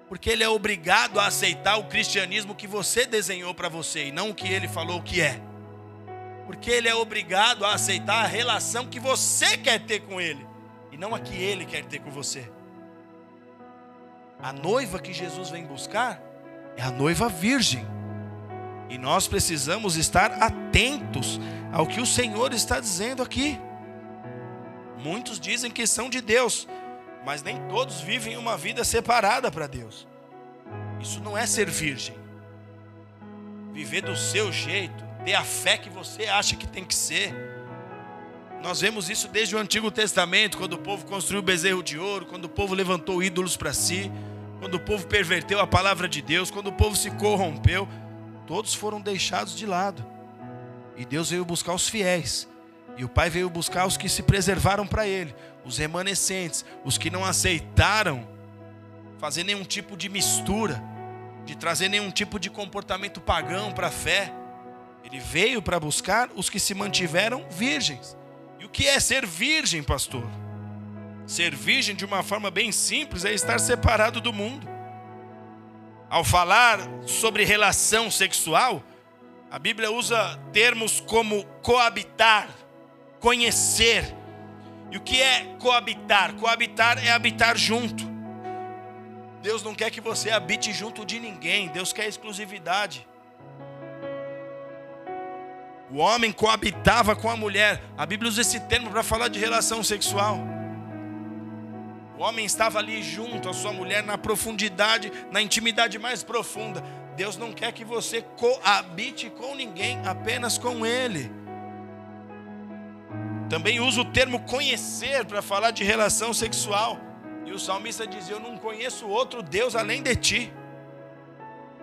Porque ele é obrigado a aceitar o cristianismo que você desenhou para você e não o que ele falou que é. Porque ele é obrigado a aceitar a relação que você quer ter com ele e não a que ele quer ter com você. A noiva que Jesus vem buscar é a noiva virgem. E nós precisamos estar atentos ao que o Senhor está dizendo aqui. Muitos dizem que são de Deus, mas nem todos vivem uma vida separada para Deus. Isso não é ser virgem. Viver do seu jeito, ter a fé que você acha que tem que ser. Nós vemos isso desde o Antigo Testamento, quando o povo construiu o bezerro de ouro, quando o povo levantou ídolos para si quando o povo perverteu a palavra de Deus, quando o povo se corrompeu, todos foram deixados de lado. E Deus veio buscar os fiéis. E o Pai veio buscar os que se preservaram para Ele, os remanescentes, os que não aceitaram fazer nenhum tipo de mistura, de trazer nenhum tipo de comportamento pagão para a fé. Ele veio para buscar os que se mantiveram virgens. E o que é ser virgem, pastor? Ser virgem, de uma forma bem simples, é estar separado do mundo. Ao falar sobre relação sexual, a Bíblia usa termos como coabitar, conhecer. E o que é coabitar? Coabitar é habitar junto. Deus não quer que você habite junto de ninguém, Deus quer exclusividade. O homem coabitava com a mulher. A Bíblia usa esse termo para falar de relação sexual. O homem estava ali junto à sua mulher na profundidade, na intimidade mais profunda. Deus não quer que você coabite com ninguém, apenas com Ele. Também usa o termo conhecer para falar de relação sexual. E o salmista dizia: Eu não conheço outro Deus além de ti.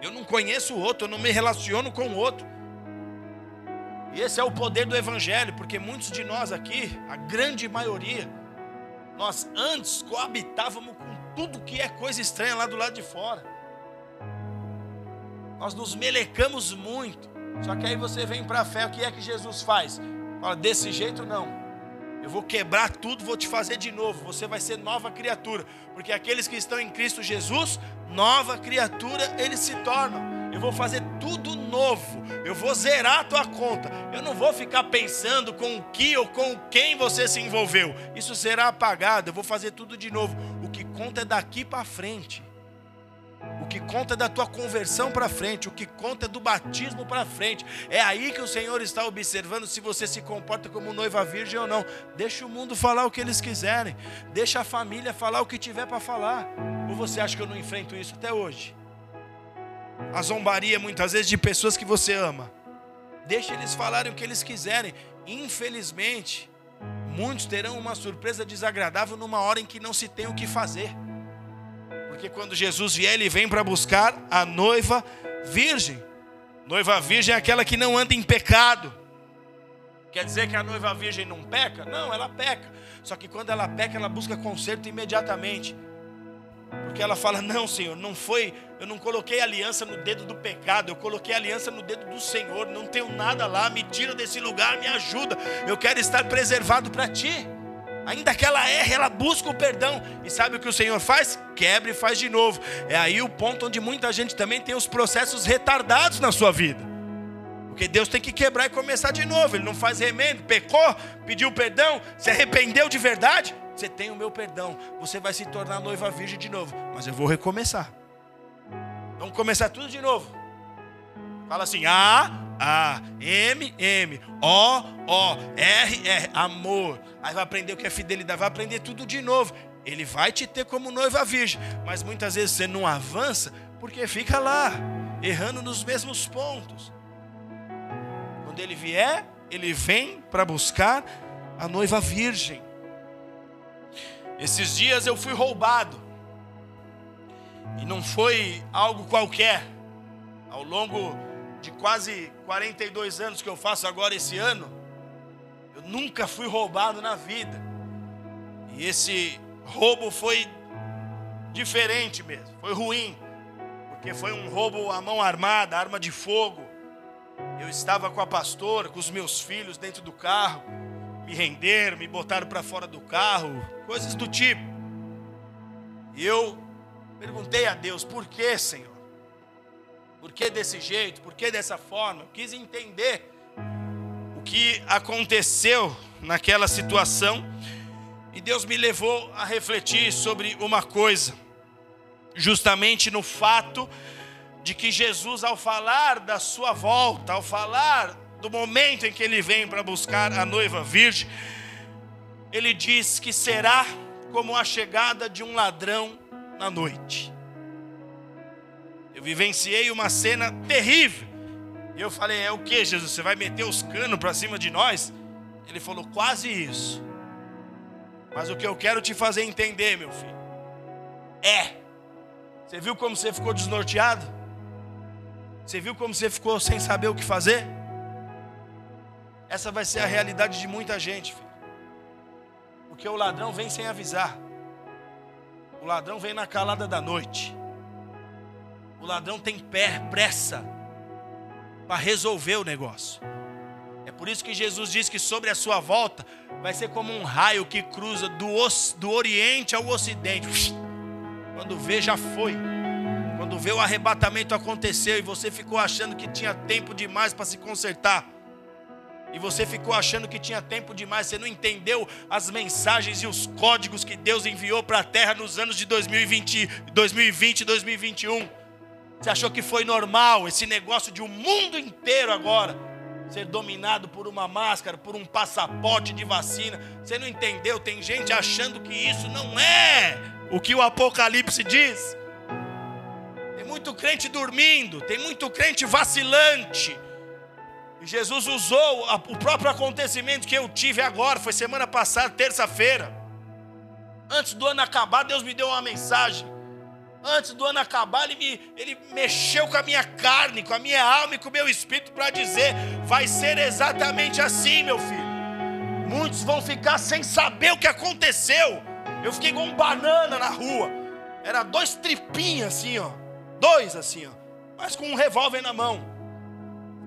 Eu não conheço outro, eu não me relaciono com outro. E esse é o poder do Evangelho, porque muitos de nós aqui, a grande maioria, nós antes coabitávamos com tudo que é coisa estranha lá do lado de fora. Nós nos melecamos muito. Só que aí você vem para a fé, o que é que Jesus faz? Fala, desse jeito não. Eu vou quebrar tudo, vou te fazer de novo. Você vai ser nova criatura. Porque aqueles que estão em Cristo Jesus, nova criatura eles se tornam eu vou fazer tudo novo, eu vou zerar a tua conta. Eu não vou ficar pensando com o que ou com quem você se envolveu. Isso será apagado, eu vou fazer tudo de novo. O que conta é daqui para frente. O que conta é da tua conversão para frente, o que conta é do batismo para frente. É aí que o Senhor está observando se você se comporta como noiva virgem ou não. Deixa o mundo falar o que eles quiserem. Deixa a família falar o que tiver para falar. Ou você acha que eu não enfrento isso até hoje? A zombaria muitas vezes de pessoas que você ama. Deixa eles falarem o que eles quiserem. Infelizmente, muitos terão uma surpresa desagradável numa hora em que não se tem o que fazer. Porque quando Jesus vier, ele vem para buscar a noiva virgem. Noiva virgem é aquela que não anda em pecado. Quer dizer que a noiva virgem não peca? Não, ela peca. Só que quando ela peca, ela busca conserto imediatamente. Porque ela fala: Não, Senhor, não foi. Eu não coloquei aliança no dedo do pecado, eu coloquei aliança no dedo do Senhor. Não tenho nada lá, me tira desse lugar, me ajuda. Eu quero estar preservado para ti. Ainda que ela erre, ela busca o perdão. E sabe o que o Senhor faz? Quebra e faz de novo. É aí o ponto onde muita gente também tem os processos retardados na sua vida. Porque Deus tem que quebrar e começar de novo. Ele não faz remendo. Pecou, pediu perdão, se arrependeu de verdade. Você tem o meu perdão. Você vai se tornar noiva virgem de novo. Mas eu vou recomeçar. Vamos começar tudo de novo. Fala assim: A, A, M, M, O, O, R, R, amor. Aí vai aprender o que é fidelidade, vai aprender tudo de novo. Ele vai te ter como noiva virgem, mas muitas vezes você não avança porque fica lá, errando nos mesmos pontos. Quando ele vier, ele vem para buscar a noiva virgem. Esses dias eu fui roubado. E não foi algo qualquer. Ao longo de quase 42 anos que eu faço agora esse ano, eu nunca fui roubado na vida. E esse roubo foi diferente mesmo, foi ruim, porque foi um roubo à mão armada, arma de fogo. Eu estava com a pastora, com os meus filhos dentro do carro, me renderam, me botaram para fora do carro, coisas do tipo. E eu perguntei a Deus: por que, Senhor? Por que desse jeito? Por que dessa forma? Eu quis entender o que aconteceu naquela situação e Deus me levou a refletir sobre uma coisa, justamente no fato de que Jesus, ao falar da sua volta, ao falar do momento em que ele vem para buscar a noiva virgem, ele diz que será como a chegada de um ladrão na noite. Eu vivenciei uma cena terrível. E eu falei: É o que, Jesus? Você vai meter os canos para cima de nós? Ele falou: Quase isso. Mas o que eu quero te fazer entender, meu filho, é. Você viu como você ficou desnorteado? Você viu como você ficou sem saber o que fazer? Essa vai ser a realidade de muita gente, filho. Porque o ladrão vem sem avisar. O ladrão vem na calada da noite. O ladrão tem pé, pressa para resolver o negócio. É por isso que Jesus diz que sobre a sua volta vai ser como um raio que cruza do, do Oriente ao Ocidente. Quando vê, já foi. Quando vê o arrebatamento aconteceu e você ficou achando que tinha tempo demais para se consertar. E você ficou achando que tinha tempo demais, você não entendeu as mensagens e os códigos que Deus enviou para a terra nos anos de 2020, 2020 e 2021. Você achou que foi normal esse negócio de o um mundo inteiro agora ser dominado por uma máscara, por um passaporte de vacina? Você não entendeu? Tem gente achando que isso não é o que o Apocalipse diz. Tem muito crente dormindo, tem muito crente vacilante. Jesus usou o próprio acontecimento que eu tive agora, foi semana passada, terça-feira. Antes do ano acabar, Deus me deu uma mensagem antes do ano acabar, ele, me, ele mexeu com a minha carne, com a minha alma e com o meu espírito para dizer: vai ser exatamente assim, meu filho. Muitos vão ficar sem saber o que aconteceu. Eu fiquei com um banana na rua. Era dois tripinhos assim, ó. Dois assim, ó. Mas com um revólver na mão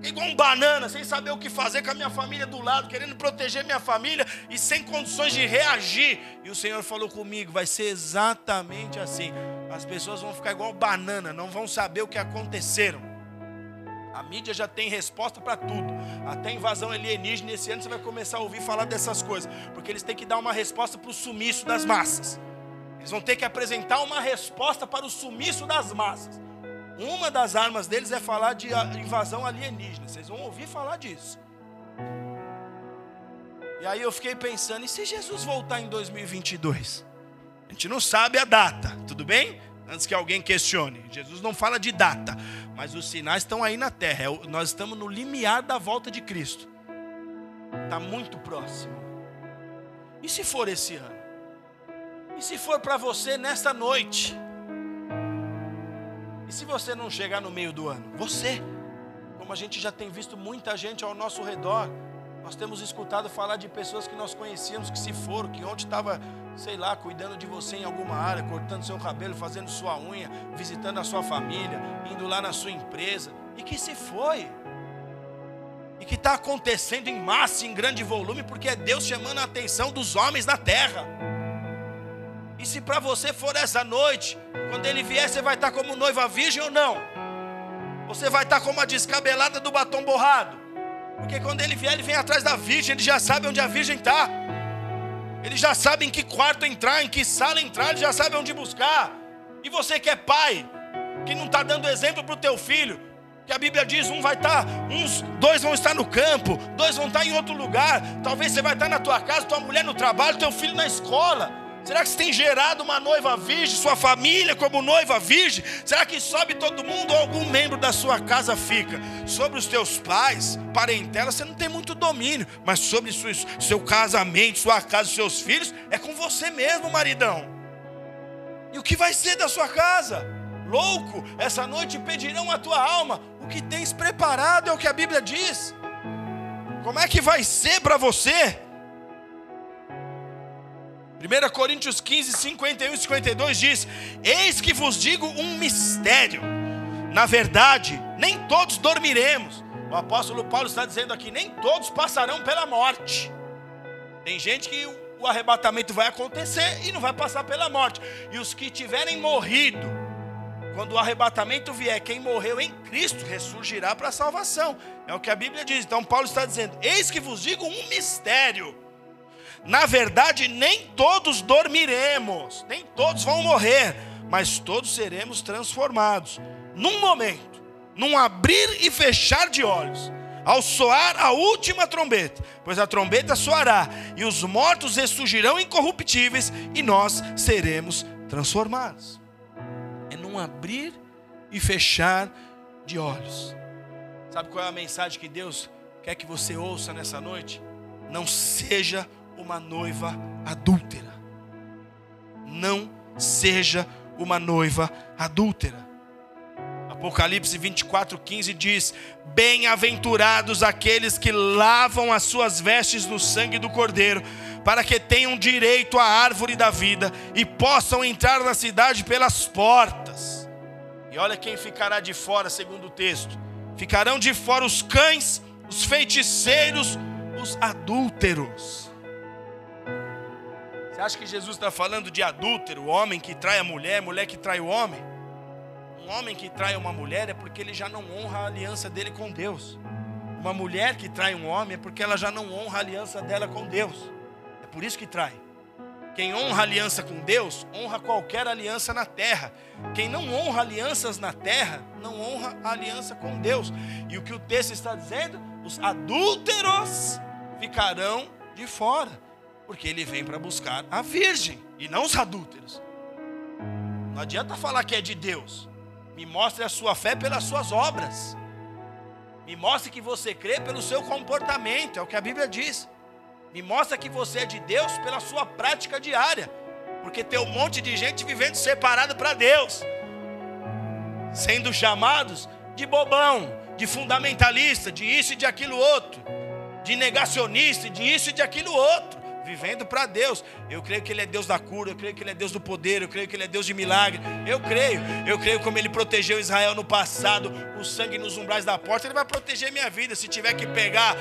igual um banana, sem saber o que fazer com a minha família do lado, querendo proteger minha família e sem condições de reagir. E o Senhor falou comigo: vai ser exatamente assim. As pessoas vão ficar igual banana, não vão saber o que aconteceram. A mídia já tem resposta para tudo. Até invasão alienígena, esse ano você vai começar a ouvir falar dessas coisas. Porque eles têm que dar uma resposta para o sumiço das massas. Eles vão ter que apresentar uma resposta para o sumiço das massas. Uma das armas deles é falar de invasão alienígena. Vocês vão ouvir falar disso. E aí eu fiquei pensando, e se Jesus voltar em 2022? A gente não sabe a data, tudo bem? Antes que alguém questione. Jesus não fala de data, mas os sinais estão aí na terra. É nós estamos no limiar da volta de Cristo. Está muito próximo. E se for esse ano? E se for para você nesta noite? E se você não chegar no meio do ano? Você, como a gente já tem visto muita gente ao nosso redor, nós temos escutado falar de pessoas que nós conhecíamos que se foram, que ontem estava, sei lá, cuidando de você em alguma área, cortando seu cabelo, fazendo sua unha, visitando a sua família, indo lá na sua empresa, e que se foi. E que está acontecendo em massa, em grande volume, porque é Deus chamando a atenção dos homens na terra. E se para você for essa noite, quando ele vier, você vai estar como noiva virgem ou não? Você vai estar como a descabelada do batom borrado? Porque quando ele vier, ele vem atrás da virgem, ele já sabe onde a virgem está. Ele já sabe em que quarto entrar, em que sala entrar, ele já sabe onde buscar. E você que é pai, que não está dando exemplo para o teu filho, que a Bíblia diz, um vai estar, tá, uns, dois vão estar no campo, dois vão estar tá em outro lugar. Talvez você vai estar tá na tua casa, tua mulher no trabalho, teu filho na escola. Será que você tem gerado uma noiva virgem, sua família como noiva virgem? Será que sobe todo mundo ou algum membro da sua casa fica? Sobre os teus pais, parentela, você não tem muito domínio, mas sobre seu casamento, sua casa, seus filhos, é com você mesmo, maridão. E o que vai ser da sua casa? Louco, essa noite pedirão a tua alma. O que tens preparado é o que a Bíblia diz. Como é que vai ser para você? 1 Coríntios 15, 51 e 52 diz: Eis que vos digo um mistério. Na verdade, nem todos dormiremos. O apóstolo Paulo está dizendo aqui: nem todos passarão pela morte. Tem gente que o arrebatamento vai acontecer e não vai passar pela morte. E os que tiverem morrido, quando o arrebatamento vier, quem morreu em Cristo ressurgirá para a salvação. É o que a Bíblia diz. Então Paulo está dizendo: Eis que vos digo um mistério. Na verdade, nem todos dormiremos, nem todos vão morrer, mas todos seremos transformados. Num momento, num abrir e fechar de olhos, ao soar a última trombeta, pois a trombeta soará, e os mortos ressurgirão incorruptíveis, e nós seremos transformados. É num abrir e fechar de olhos. Sabe qual é a mensagem que Deus quer que você ouça nessa noite? Não seja uma noiva adúltera. Não seja uma noiva adúltera. Apocalipse 24, 15 diz: Bem-aventurados aqueles que lavam as suas vestes no sangue do Cordeiro, para que tenham direito à árvore da vida e possam entrar na cidade pelas portas. E olha quem ficará de fora, segundo o texto: ficarão de fora os cães, os feiticeiros, os adúlteros acha que Jesus está falando de adúltero, homem que trai a mulher, mulher que trai o homem? Um homem que trai uma mulher é porque ele já não honra a aliança dele com Deus. Uma mulher que trai um homem é porque ela já não honra a aliança dela com Deus. É por isso que trai. Quem honra aliança com Deus, honra qualquer aliança na terra. Quem não honra alianças na terra, não honra a aliança com Deus. E o que o texto está dizendo? Os adúlteros ficarão de fora porque ele vem para buscar a virgem e não os adúlteros. Não adianta falar que é de Deus. Me mostre a sua fé pelas suas obras. Me mostre que você crê pelo seu comportamento, é o que a Bíblia diz. Me mostre que você é de Deus pela sua prática diária. Porque tem um monte de gente vivendo separado para Deus, sendo chamados de bobão, de fundamentalista, de isso e de aquilo outro, de negacionista, de isso e de aquilo outro vivendo para Deus. Eu creio que Ele é Deus da cura, eu creio que Ele é Deus do poder, eu creio que Ele é Deus de milagre. Eu creio, eu creio como Ele protegeu Israel no passado, o sangue nos umbrais da porta, Ele vai proteger minha vida. Se tiver que pegar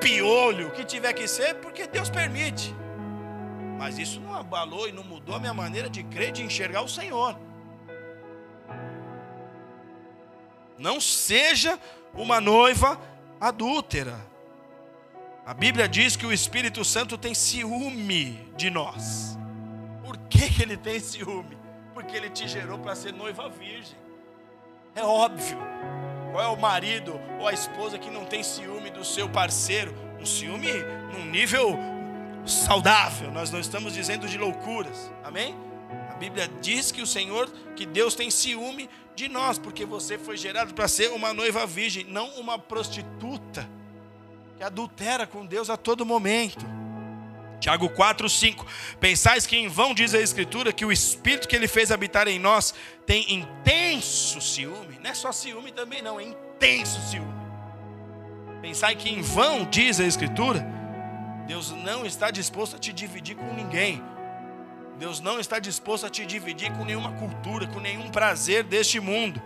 piolho, o que tiver que ser, porque Deus permite. Mas isso não abalou e não mudou a minha maneira de crer, de enxergar o Senhor. Não seja uma noiva adúltera. A Bíblia diz que o Espírito Santo tem ciúme de nós. Por que, que ele tem ciúme? Porque ele te gerou para ser noiva virgem. É óbvio. Qual é o marido ou a esposa que não tem ciúme do seu parceiro? Um ciúme num nível saudável. Nós não estamos dizendo de loucuras. Amém? A Bíblia diz que o Senhor, que Deus tem ciúme de nós, porque você foi gerado para ser uma noiva virgem, não uma prostituta que adultera com Deus a todo momento. Tiago 4, 5. Pensais que em vão diz a Escritura que o Espírito que ele fez habitar em nós tem intenso ciúme. Não é só ciúme também, não, é intenso ciúme. Pensai que em vão diz a Escritura, Deus não está disposto a te dividir com ninguém. Deus não está disposto a te dividir com nenhuma cultura, com nenhum prazer deste mundo.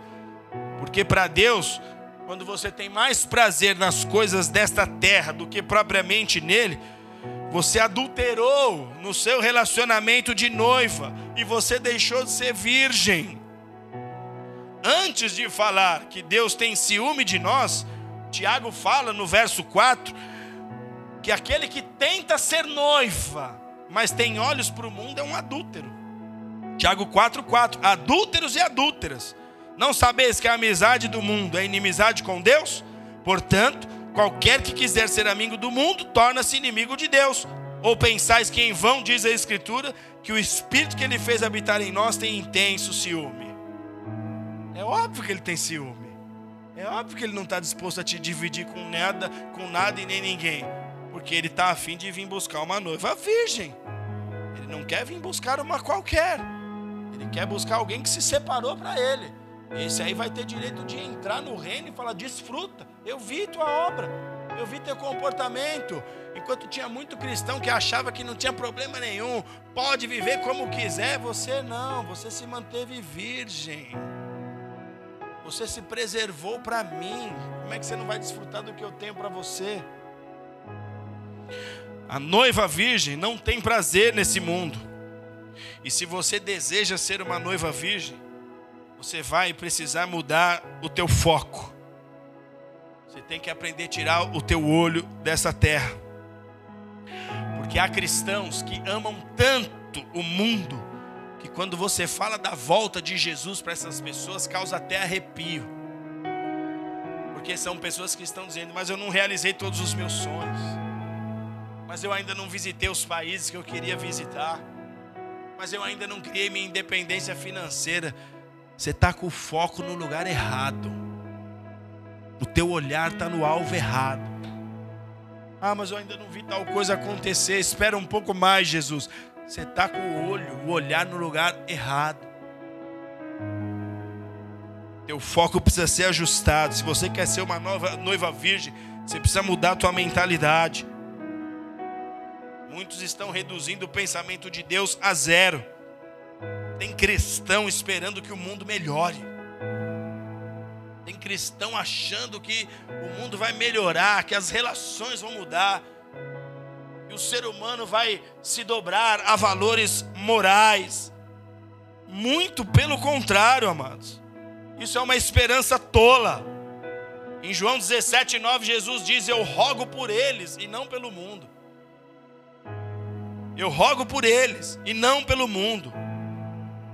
Porque para Deus, quando você tem mais prazer nas coisas desta terra do que propriamente nele, você adulterou no seu relacionamento de noiva e você deixou de ser virgem. Antes de falar que Deus tem ciúme de nós, Tiago fala no verso 4 que aquele que tenta ser noiva, mas tem olhos para o mundo é um adúltero. Tiago 4,4: Adúlteros e adúlteras, não sabeis que a amizade do mundo é inimizade com Deus? Portanto, Qualquer que quiser ser amigo do mundo torna-se inimigo de Deus. Ou pensais que em vão diz a Escritura que o Espírito que ele fez habitar em nós tem intenso ciúme? É óbvio que ele tem ciúme. É óbvio que ele não está disposto a te dividir com nada, com nada e nem ninguém. Porque ele está afim de vir buscar uma noiva virgem. Ele não quer vir buscar uma qualquer. Ele quer buscar alguém que se separou para ele. Esse aí vai ter direito de entrar no reino e falar: desfruta, eu vi tua obra, eu vi teu comportamento. Enquanto tinha muito cristão que achava que não tinha problema nenhum, pode viver como quiser, você não, você se manteve virgem. Você se preservou para mim. Como é que você não vai desfrutar do que eu tenho para você? A noiva virgem não tem prazer nesse mundo. E se você deseja ser uma noiva virgem, você vai precisar mudar o teu foco. Você tem que aprender a tirar o teu olho dessa terra. Porque há cristãos que amam tanto o mundo que quando você fala da volta de Jesus para essas pessoas causa até arrepio. Porque são pessoas que estão dizendo: "Mas eu não realizei todos os meus sonhos. Mas eu ainda não visitei os países que eu queria visitar. Mas eu ainda não criei minha independência financeira." Você está com o foco no lugar errado. O teu olhar está no alvo errado. Ah, mas eu ainda não vi tal coisa acontecer. Espera um pouco mais, Jesus. Você está com o olho, o olhar no lugar errado. Teu foco precisa ser ajustado. Se você quer ser uma nova noiva virgem, você precisa mudar a tua mentalidade. Muitos estão reduzindo o pensamento de Deus a zero. Tem cristão esperando que o mundo melhore. Tem cristão achando que o mundo vai melhorar, que as relações vão mudar, que o ser humano vai se dobrar a valores morais. Muito pelo contrário, amados. Isso é uma esperança tola. Em João 17, 9, Jesus diz: Eu rogo por eles e não pelo mundo. Eu rogo por eles e não pelo mundo.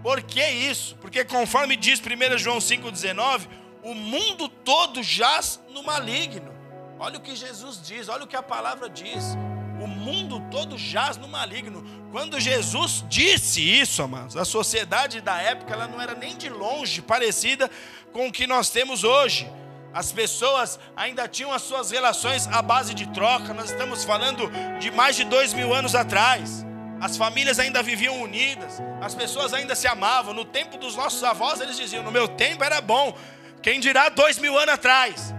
Por que isso? Porque conforme diz 1 João 5,19, o mundo todo jaz no maligno. Olha o que Jesus diz, olha o que a palavra diz. O mundo todo jaz no maligno. Quando Jesus disse isso, amados, a sociedade da época ela não era nem de longe parecida com o que nós temos hoje. As pessoas ainda tinham as suas relações à base de troca. Nós estamos falando de mais de dois mil anos atrás. As famílias ainda viviam unidas, as pessoas ainda se amavam. No tempo dos nossos avós, eles diziam: No meu tempo era bom. Quem dirá dois mil anos atrás?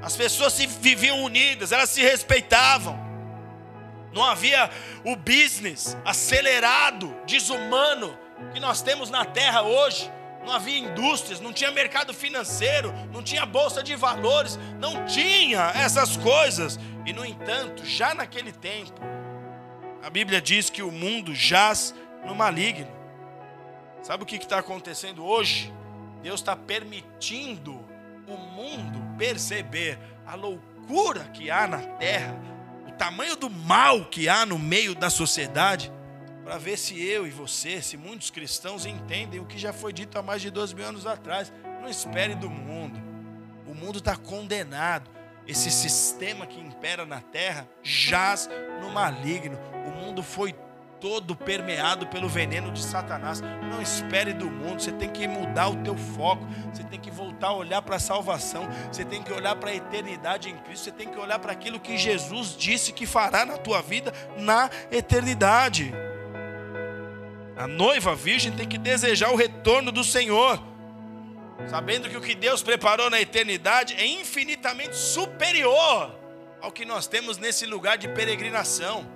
As pessoas se viviam unidas, elas se respeitavam. Não havia o business acelerado, desumano que nós temos na terra hoje. Não havia indústrias, não tinha mercado financeiro, não tinha bolsa de valores, não tinha essas coisas. E no entanto, já naquele tempo, a Bíblia diz que o mundo jaz no maligno. Sabe o que está acontecendo hoje? Deus está permitindo o mundo perceber a loucura que há na terra, o tamanho do mal que há no meio da sociedade, para ver se eu e você, se muitos cristãos entendem o que já foi dito há mais de dois mil anos atrás. Não espere do mundo. O mundo está condenado. Esse sistema que impera na terra jaz no maligno. O mundo foi todo permeado pelo veneno de Satanás. Não espere do mundo, você tem que mudar o teu foco, você tem que voltar a olhar para a salvação, você tem que olhar para a eternidade em Cristo, você tem que olhar para aquilo que Jesus disse que fará na tua vida na eternidade. A noiva virgem tem que desejar o retorno do Senhor, sabendo que o que Deus preparou na eternidade é infinitamente superior ao que nós temos nesse lugar de peregrinação.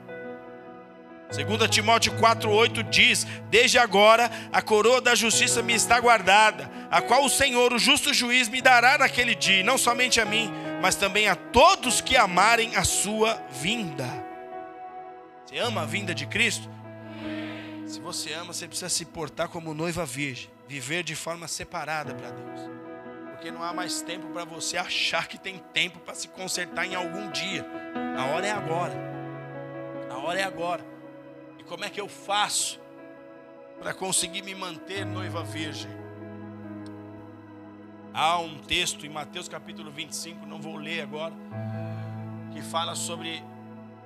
2 Timóteo 4,8 diz: Desde agora a coroa da justiça me está guardada, a qual o Senhor, o justo juiz, me dará naquele dia, não somente a mim, mas também a todos que amarem a sua vinda. Você ama a vinda de Cristo? Se você ama, você precisa se portar como noiva virgem, viver de forma separada para Deus. Porque não há mais tempo para você achar que tem tempo para se consertar em algum dia. A hora é agora. A hora é agora como é que eu faço para conseguir me manter noiva virgem? Há um texto em Mateus capítulo 25, não vou ler agora, que fala sobre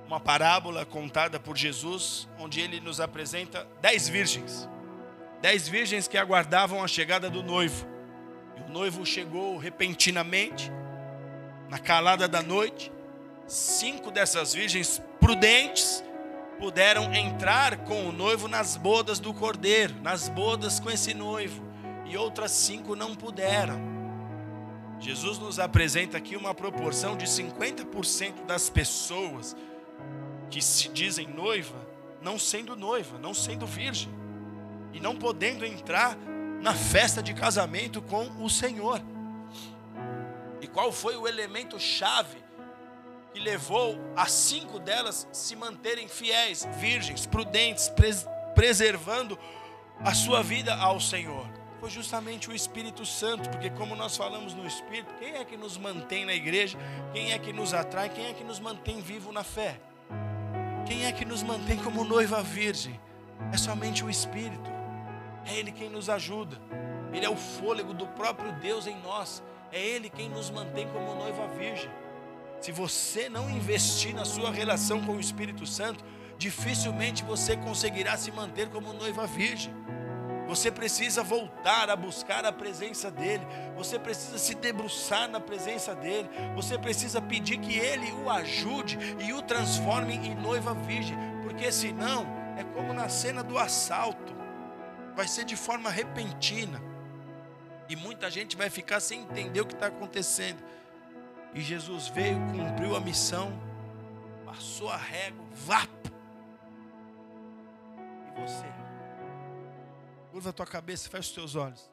uma parábola contada por Jesus, onde ele nos apresenta dez virgens. Dez virgens que aguardavam a chegada do noivo. E o noivo chegou repentinamente, na calada da noite. Cinco dessas virgens prudentes puderam entrar com o noivo nas bodas do cordeiro, nas bodas com esse noivo, e outras cinco não puderam. Jesus nos apresenta aqui uma proporção de 50% das pessoas que se dizem noiva, não sendo noiva, não sendo virgem, e não podendo entrar na festa de casamento com o Senhor. E qual foi o elemento chave e levou as cinco delas se manterem fiéis, virgens, prudentes, pres preservando a sua vida ao Senhor. Foi justamente o Espírito Santo, porque como nós falamos no Espírito, quem é que nos mantém na igreja? Quem é que nos atrai? Quem é que nos mantém vivo na fé? Quem é que nos mantém como noiva virgem? É somente o Espírito. É Ele quem nos ajuda. Ele é o fôlego do próprio Deus em nós. É Ele quem nos mantém como noiva virgem. Se você não investir na sua relação com o Espírito Santo, dificilmente você conseguirá se manter como noiva virgem. Você precisa voltar a buscar a presença dEle. Você precisa se debruçar na presença dEle. Você precisa pedir que Ele o ajude e o transforme em noiva virgem. Porque senão, é como na cena do assalto. Vai ser de forma repentina. E muita gente vai ficar sem entender o que está acontecendo. E Jesus veio, cumpriu a missão, passou a régua, vapo. E você? Curva a tua cabeça, fecha os teus olhos.